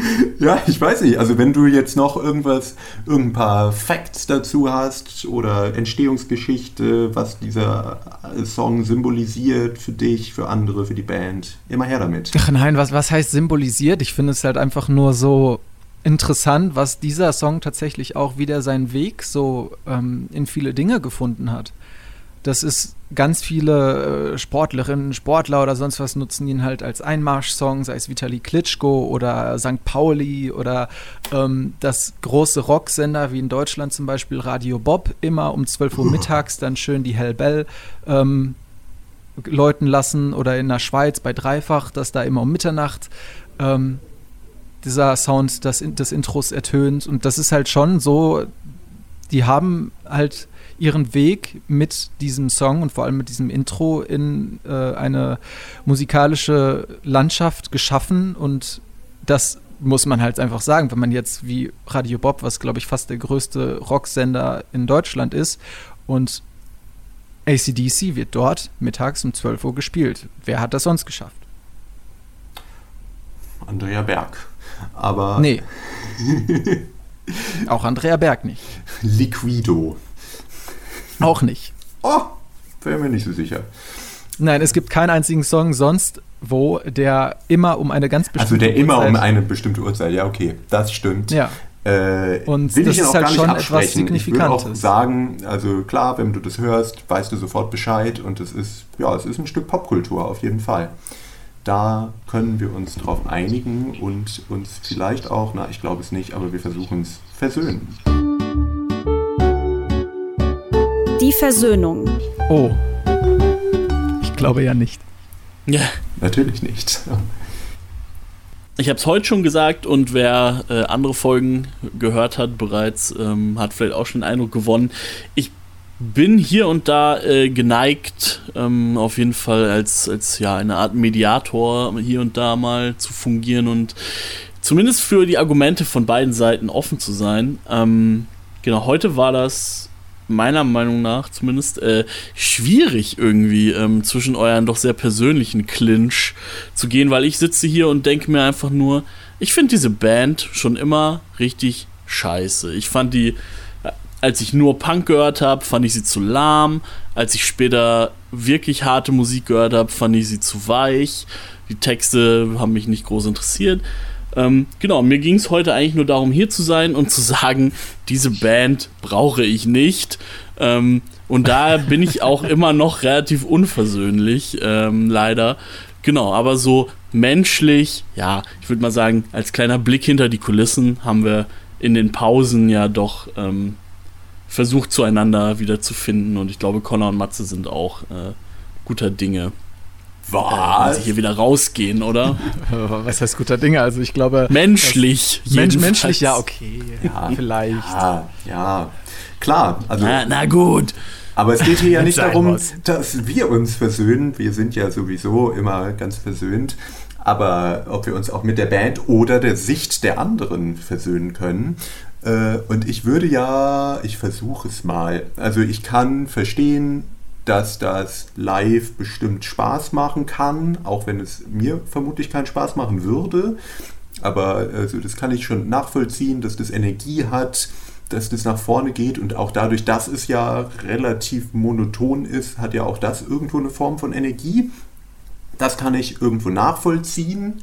ja, ich weiß nicht. Also wenn du jetzt noch irgendwas, irgendein paar Facts dazu hast oder Entstehungsgeschichte, was dieser Song symbolisiert für dich, für andere, für die Band, immer her damit. Ach nein, was, was heißt symbolisiert? Ich finde es halt einfach nur so interessant, was dieser Song tatsächlich auch wieder seinen Weg so ähm, in viele Dinge gefunden hat. Das ist ganz viele äh, Sportlerinnen, Sportler oder sonst was nutzen ihn halt als Einmarschsong, sei es Vitali Klitschko oder St. Pauli oder ähm, das große Rocksender wie in Deutschland zum Beispiel Radio Bob immer um 12 Uhr mittags dann schön die Hellbell ähm, läuten lassen oder in der Schweiz bei Dreifach, dass da immer um Mitternacht ähm, dieser Sound des, des Intros ertönt und das ist halt schon so, die haben halt ihren Weg mit diesem Song und vor allem mit diesem Intro in äh, eine musikalische Landschaft geschaffen und das muss man halt einfach sagen, wenn man jetzt wie Radio Bob, was glaube ich fast der größte Rocksender in Deutschland ist und ACDC wird dort mittags um 12 Uhr gespielt. Wer hat das sonst geschafft? Andrea Berg. Aber Nee. Auch Andrea Berg nicht. Liquido. Auch nicht. Oh, wäre mir nicht so sicher. Nein, es gibt keinen einzigen Song sonst, wo der immer um eine ganz bestimmte Also der immer um Uhrzeit- eine bestimmte Uhrzeit, ja, okay, das stimmt. Ja. Äh, Und will das ich ist auch halt gar nicht schon etwas absprechen. Ich würde auch Signifikantes. sagen, also klar, wenn du das hörst, weißt du sofort Bescheid und es ist, ja, es ist ein Stück Popkultur auf jeden Fall. Da können wir uns drauf einigen und uns vielleicht auch, na, ich glaube es nicht, aber wir versuchen es versöhnen. Die Versöhnung. Oh. Ich glaube ja nicht. Ja. Natürlich nicht. Ich habe es heute schon gesagt und wer äh, andere Folgen gehört hat bereits, ähm, hat vielleicht auch schon einen Eindruck gewonnen. Ich bin hier und da äh, geneigt, ähm, auf jeden Fall als, als ja, eine Art Mediator hier und da mal zu fungieren und zumindest für die Argumente von beiden Seiten offen zu sein. Ähm, genau, heute war das meiner Meinung nach zumindest äh, schwierig irgendwie ähm, zwischen euren doch sehr persönlichen Clinch zu gehen, weil ich sitze hier und denke mir einfach nur, ich finde diese Band schon immer richtig scheiße. Ich fand die, äh, als ich nur Punk gehört habe, fand ich sie zu lahm. Als ich später wirklich harte Musik gehört habe, fand ich sie zu weich. Die Texte haben mich nicht groß interessiert. Ähm, genau, mir ging es heute eigentlich nur darum, hier zu sein und zu sagen, diese Band brauche ich nicht. Ähm, und da bin ich auch immer noch relativ unversöhnlich, ähm, leider. Genau, aber so menschlich, ja, ich würde mal sagen, als kleiner Blick hinter die Kulissen haben wir in den Pausen ja doch ähm, versucht, zueinander wieder zu finden. Und ich glaube, Connor und Matze sind auch äh, guter Dinge. Was? Äh, sie hier wieder rausgehen, oder? Was heißt guter Dinge? Also ich glaube. Menschlich. Mensch, menschlich, ja, okay. Ja, vielleicht. Ja, ja. Klar. Also, na, na gut. Aber es geht hier ja nicht darum, muss. dass wir uns versöhnen. Wir sind ja sowieso immer ganz versöhnt. Aber ob wir uns auch mit der Band oder der Sicht der anderen versöhnen können. Äh, und ich würde ja, ich versuche es mal. Also ich kann verstehen, dass das live bestimmt Spaß machen kann, auch wenn es mir vermutlich keinen Spaß machen würde. Aber also, das kann ich schon nachvollziehen, dass das Energie hat, dass das nach vorne geht und auch dadurch, dass es ja relativ monoton ist, hat ja auch das irgendwo eine Form von Energie. Das kann ich irgendwo nachvollziehen.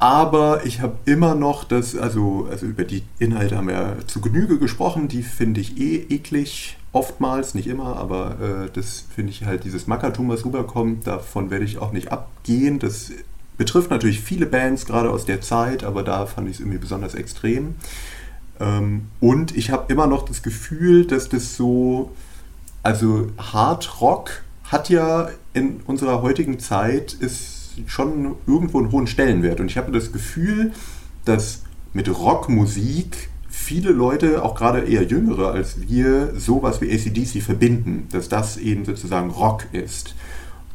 Aber ich habe immer noch das, also, also über die Inhalte haben wir zu Genüge gesprochen, die finde ich eh eklig oftmals, nicht immer, aber äh, das finde ich halt dieses Mackertum, was rüberkommt, davon werde ich auch nicht abgehen. Das betrifft natürlich viele Bands, gerade aus der Zeit, aber da fand ich es irgendwie besonders extrem. Ähm, und ich habe immer noch das Gefühl, dass das so, also Hard Rock hat ja in unserer heutigen Zeit ist schon irgendwo einen hohen Stellenwert. Und ich habe das Gefühl, dass mit Rockmusik viele Leute, auch gerade eher jüngere als wir, sowas wie ACDC verbinden, dass das eben sozusagen Rock ist.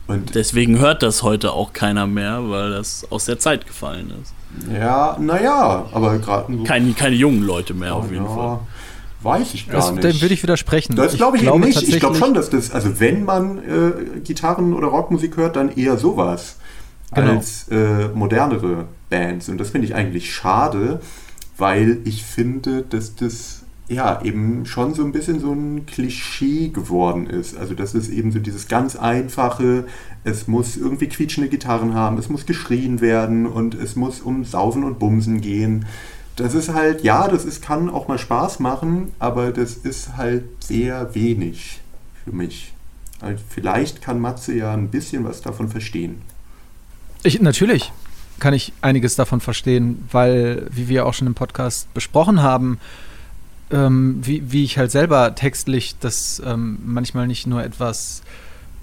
Und Deswegen hört das heute auch keiner mehr, weil das aus der Zeit gefallen ist. Ja, naja, aber gerade. So keine, keine jungen Leute mehr oh, auf jeden ja, Fall. Weiß ich gar das, nicht. Dem würde ich widersprechen. Das glaube ich, ich glaube nicht. Ich glaube schon, dass das, also wenn man äh, Gitarren- oder Rockmusik hört, dann eher sowas genau. als äh, modernere Bands. Und das finde ich eigentlich schade, weil ich finde, dass das ja eben schon so ein bisschen so ein Klischee geworden ist. Also dass es eben so dieses ganz einfache, es muss irgendwie quietschende Gitarren haben, es muss geschrien werden und es muss um Saufen und Bumsen gehen. Das ist halt, ja, das ist, kann auch mal Spaß machen, aber das ist halt sehr wenig für mich. Also vielleicht kann Matze ja ein bisschen was davon verstehen. Ich, natürlich kann ich einiges davon verstehen, weil, wie wir auch schon im Podcast besprochen haben, ähm, wie, wie ich halt selber textlich das ähm, manchmal nicht nur etwas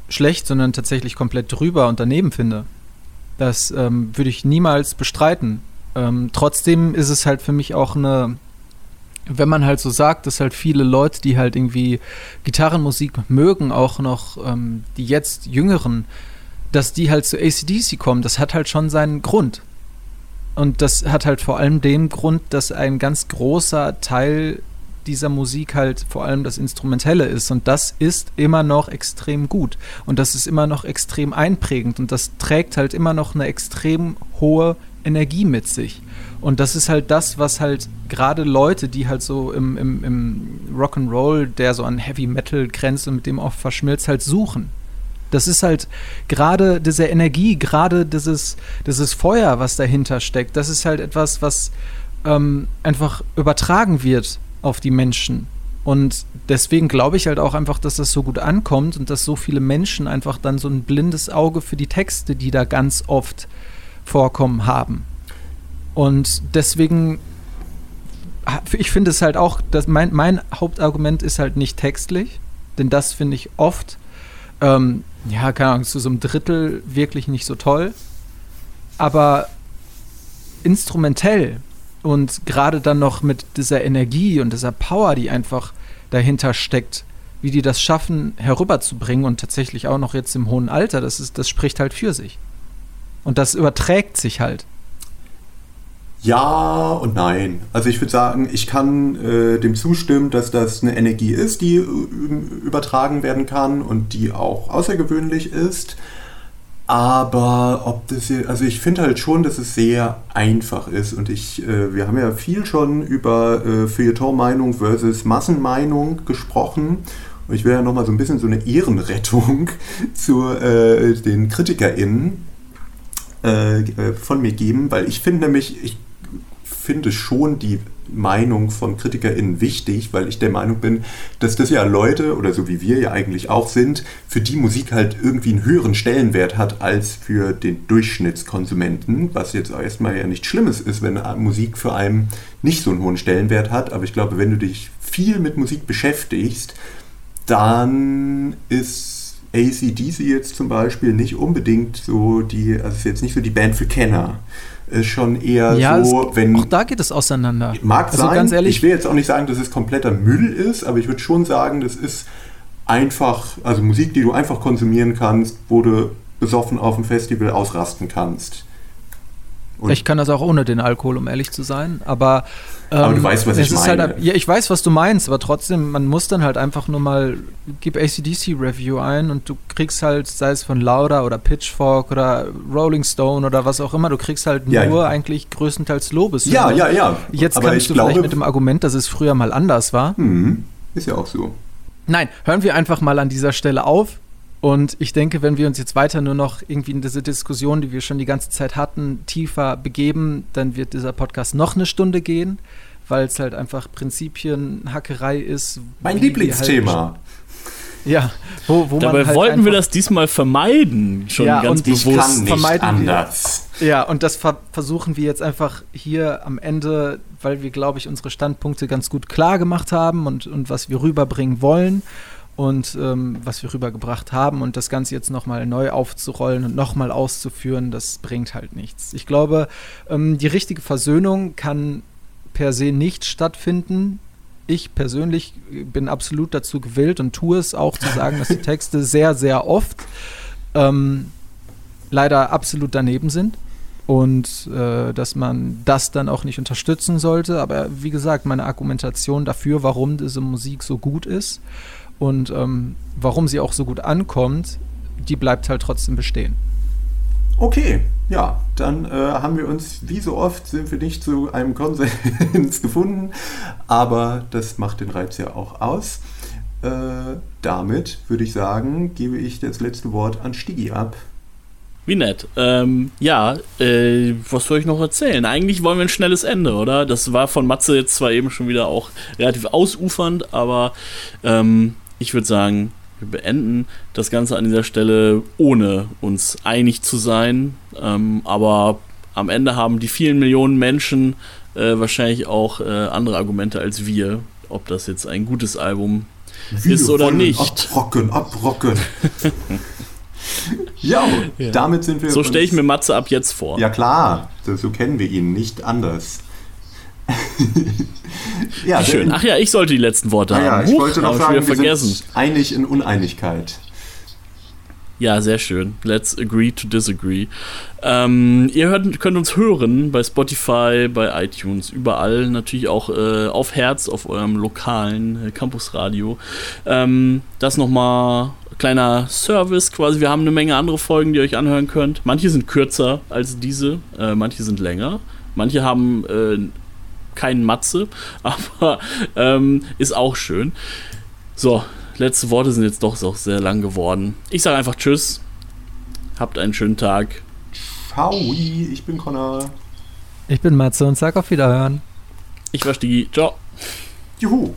schlecht, sondern tatsächlich komplett drüber und daneben finde. Das ähm, würde ich niemals bestreiten. Ähm, trotzdem ist es halt für mich auch eine, wenn man halt so sagt, dass halt viele Leute, die halt irgendwie Gitarrenmusik mögen, auch noch ähm, die jetzt jüngeren, dass die halt zu ACDC kommen, das hat halt schon seinen Grund. Und das hat halt vor allem den Grund, dass ein ganz großer Teil dieser Musik halt vor allem das Instrumentelle ist. Und das ist immer noch extrem gut. Und das ist immer noch extrem einprägend. Und das trägt halt immer noch eine extrem hohe Energie mit sich. Und das ist halt das, was halt gerade Leute, die halt so im, im, im Rock'n'Roll, der so an Heavy Metal grenzt und mit dem oft verschmilzt, halt suchen. Das ist halt gerade diese Energie, gerade dieses, dieses Feuer, was dahinter steckt. Das ist halt etwas, was ähm, einfach übertragen wird auf die Menschen. Und deswegen glaube ich halt auch einfach, dass das so gut ankommt und dass so viele Menschen einfach dann so ein blindes Auge für die Texte, die da ganz oft vorkommen, haben. Und deswegen, ich finde es halt auch, dass mein, mein Hauptargument ist halt nicht textlich, denn das finde ich oft ähm, ja, keine Ahnung, zu so einem Drittel wirklich nicht so toll. Aber instrumentell und gerade dann noch mit dieser Energie und dieser Power, die einfach dahinter steckt, wie die das schaffen, herüberzubringen und tatsächlich auch noch jetzt im hohen Alter, das, ist, das spricht halt für sich. Und das überträgt sich halt. Ja und nein. Also ich würde sagen, ich kann äh, dem zustimmen, dass das eine Energie ist, die äh, übertragen werden kann und die auch außergewöhnlich ist. Aber ob das hier, also ich finde halt schon, dass es sehr einfach ist und ich, äh, wir haben ja viel schon über äh, Feuilleton-Meinung versus Massenmeinung gesprochen und ich will ja nochmal so ein bisschen so eine Ehrenrettung zu äh, den KritikerInnen äh, äh, von mir geben, weil ich finde nämlich, ich finde schon die Meinung von KritikerInnen wichtig, weil ich der Meinung bin, dass das ja Leute, oder so wie wir ja eigentlich auch sind, für die Musik halt irgendwie einen höheren Stellenwert hat als für den Durchschnittskonsumenten, was jetzt erstmal ja nichts Schlimmes ist, wenn Musik für einen nicht so einen hohen Stellenwert hat. Aber ich glaube, wenn du dich viel mit Musik beschäftigst, dann ist ACDC jetzt zum Beispiel nicht unbedingt so die, also ist jetzt nicht so die Band für Kenner ist schon eher ja, so, es, wenn. Auch da geht es auseinander. Mag also sein. Ganz ehrlich, ich will jetzt auch nicht sagen, dass es kompletter Müll ist, aber ich würde schon sagen, das ist einfach, also Musik, die du einfach konsumieren kannst, wo du besoffen auf dem Festival ausrasten kannst. Und ich kann das auch ohne den Alkohol, um ehrlich zu sein. Aber, ähm, aber du weißt, was ich halt meine. Halt, ja, ich weiß, was du meinst, aber trotzdem, man muss dann halt einfach nur mal, gib ACDC Review ein und du kriegst halt, sei es von Lauda oder Pitchfork oder Rolling Stone oder was auch immer, du kriegst halt ja, nur ja. eigentlich größtenteils Lobes. Ja, ja, ja. Jetzt aber kannst du glaube, vielleicht mit dem Argument, dass es früher mal anders war. Mhm. Ist ja auch so. Nein, hören wir einfach mal an dieser Stelle auf. Und ich denke, wenn wir uns jetzt weiter nur noch irgendwie in diese Diskussion, die wir schon die ganze Zeit hatten, tiefer begeben, dann wird dieser Podcast noch eine Stunde gehen, weil es halt einfach Prinzipienhackerei ist. Mein Lieblingsthema. Halt ja, wo, wo Dabei halt wollten wir das diesmal vermeiden, schon ja, ganz und bewusst. Ich kann nicht vermeiden anders. Wir. Ja, und das ver versuchen wir jetzt einfach hier am Ende, weil wir, glaube ich, unsere Standpunkte ganz gut klar gemacht haben und, und was wir rüberbringen wollen und ähm, was wir rübergebracht haben und das Ganze jetzt nochmal neu aufzurollen und nochmal auszuführen, das bringt halt nichts. Ich glaube, ähm, die richtige Versöhnung kann per se nicht stattfinden. Ich persönlich bin absolut dazu gewillt und tue es auch zu sagen, dass die Texte sehr, sehr oft ähm, leider absolut daneben sind und äh, dass man das dann auch nicht unterstützen sollte. Aber wie gesagt, meine Argumentation dafür, warum diese Musik so gut ist und ähm, warum sie auch so gut ankommt, die bleibt halt trotzdem bestehen. Okay, ja, dann äh, haben wir uns, wie so oft, sind wir nicht zu einem Konsens gefunden, aber das macht den Reiz ja auch aus. Äh, damit würde ich sagen, gebe ich das letzte Wort an Stigi ab. Wie nett. Ähm, ja, äh, was soll ich noch erzählen? Eigentlich wollen wir ein schnelles Ende, oder? Das war von Matze jetzt zwar eben schon wieder auch relativ ausufernd, aber ähm, ich würde sagen, wir beenden das Ganze an dieser Stelle, ohne uns einig zu sein. Ähm, aber am Ende haben die vielen Millionen Menschen äh, wahrscheinlich auch äh, andere Argumente als wir, ob das jetzt ein gutes Album wir ist oder nicht. Abrocken, abrocken. ja, ja, damit sind wir. So stelle ich mir Matze ab jetzt vor. Ja, klar, so kennen wir ihn, nicht anders. ja, Schön. Ach ja, ich sollte die letzten Worte ah, haben. Ja, ich wollte noch sagen, wir vergessen. sind einig in Uneinigkeit. Ja, sehr schön. Let's agree to disagree. Ähm, ihr hört, könnt uns hören bei Spotify, bei iTunes, überall. Natürlich auch äh, auf Herz, auf eurem lokalen äh, Campusradio. Ähm, das nochmal kleiner Service quasi. Wir haben eine Menge andere Folgen, die ihr euch anhören könnt. Manche sind kürzer als diese, äh, manche sind länger. Manche haben äh, kein Matze, aber ähm, ist auch schön. So, letzte Worte sind jetzt doch auch sehr lang geworden. Ich sage einfach Tschüss. Habt einen schönen Tag. Ciao, ich bin Connor. Ich bin Matze und sag auf Wiederhören. Ich war Stigi. Ciao. Juhu.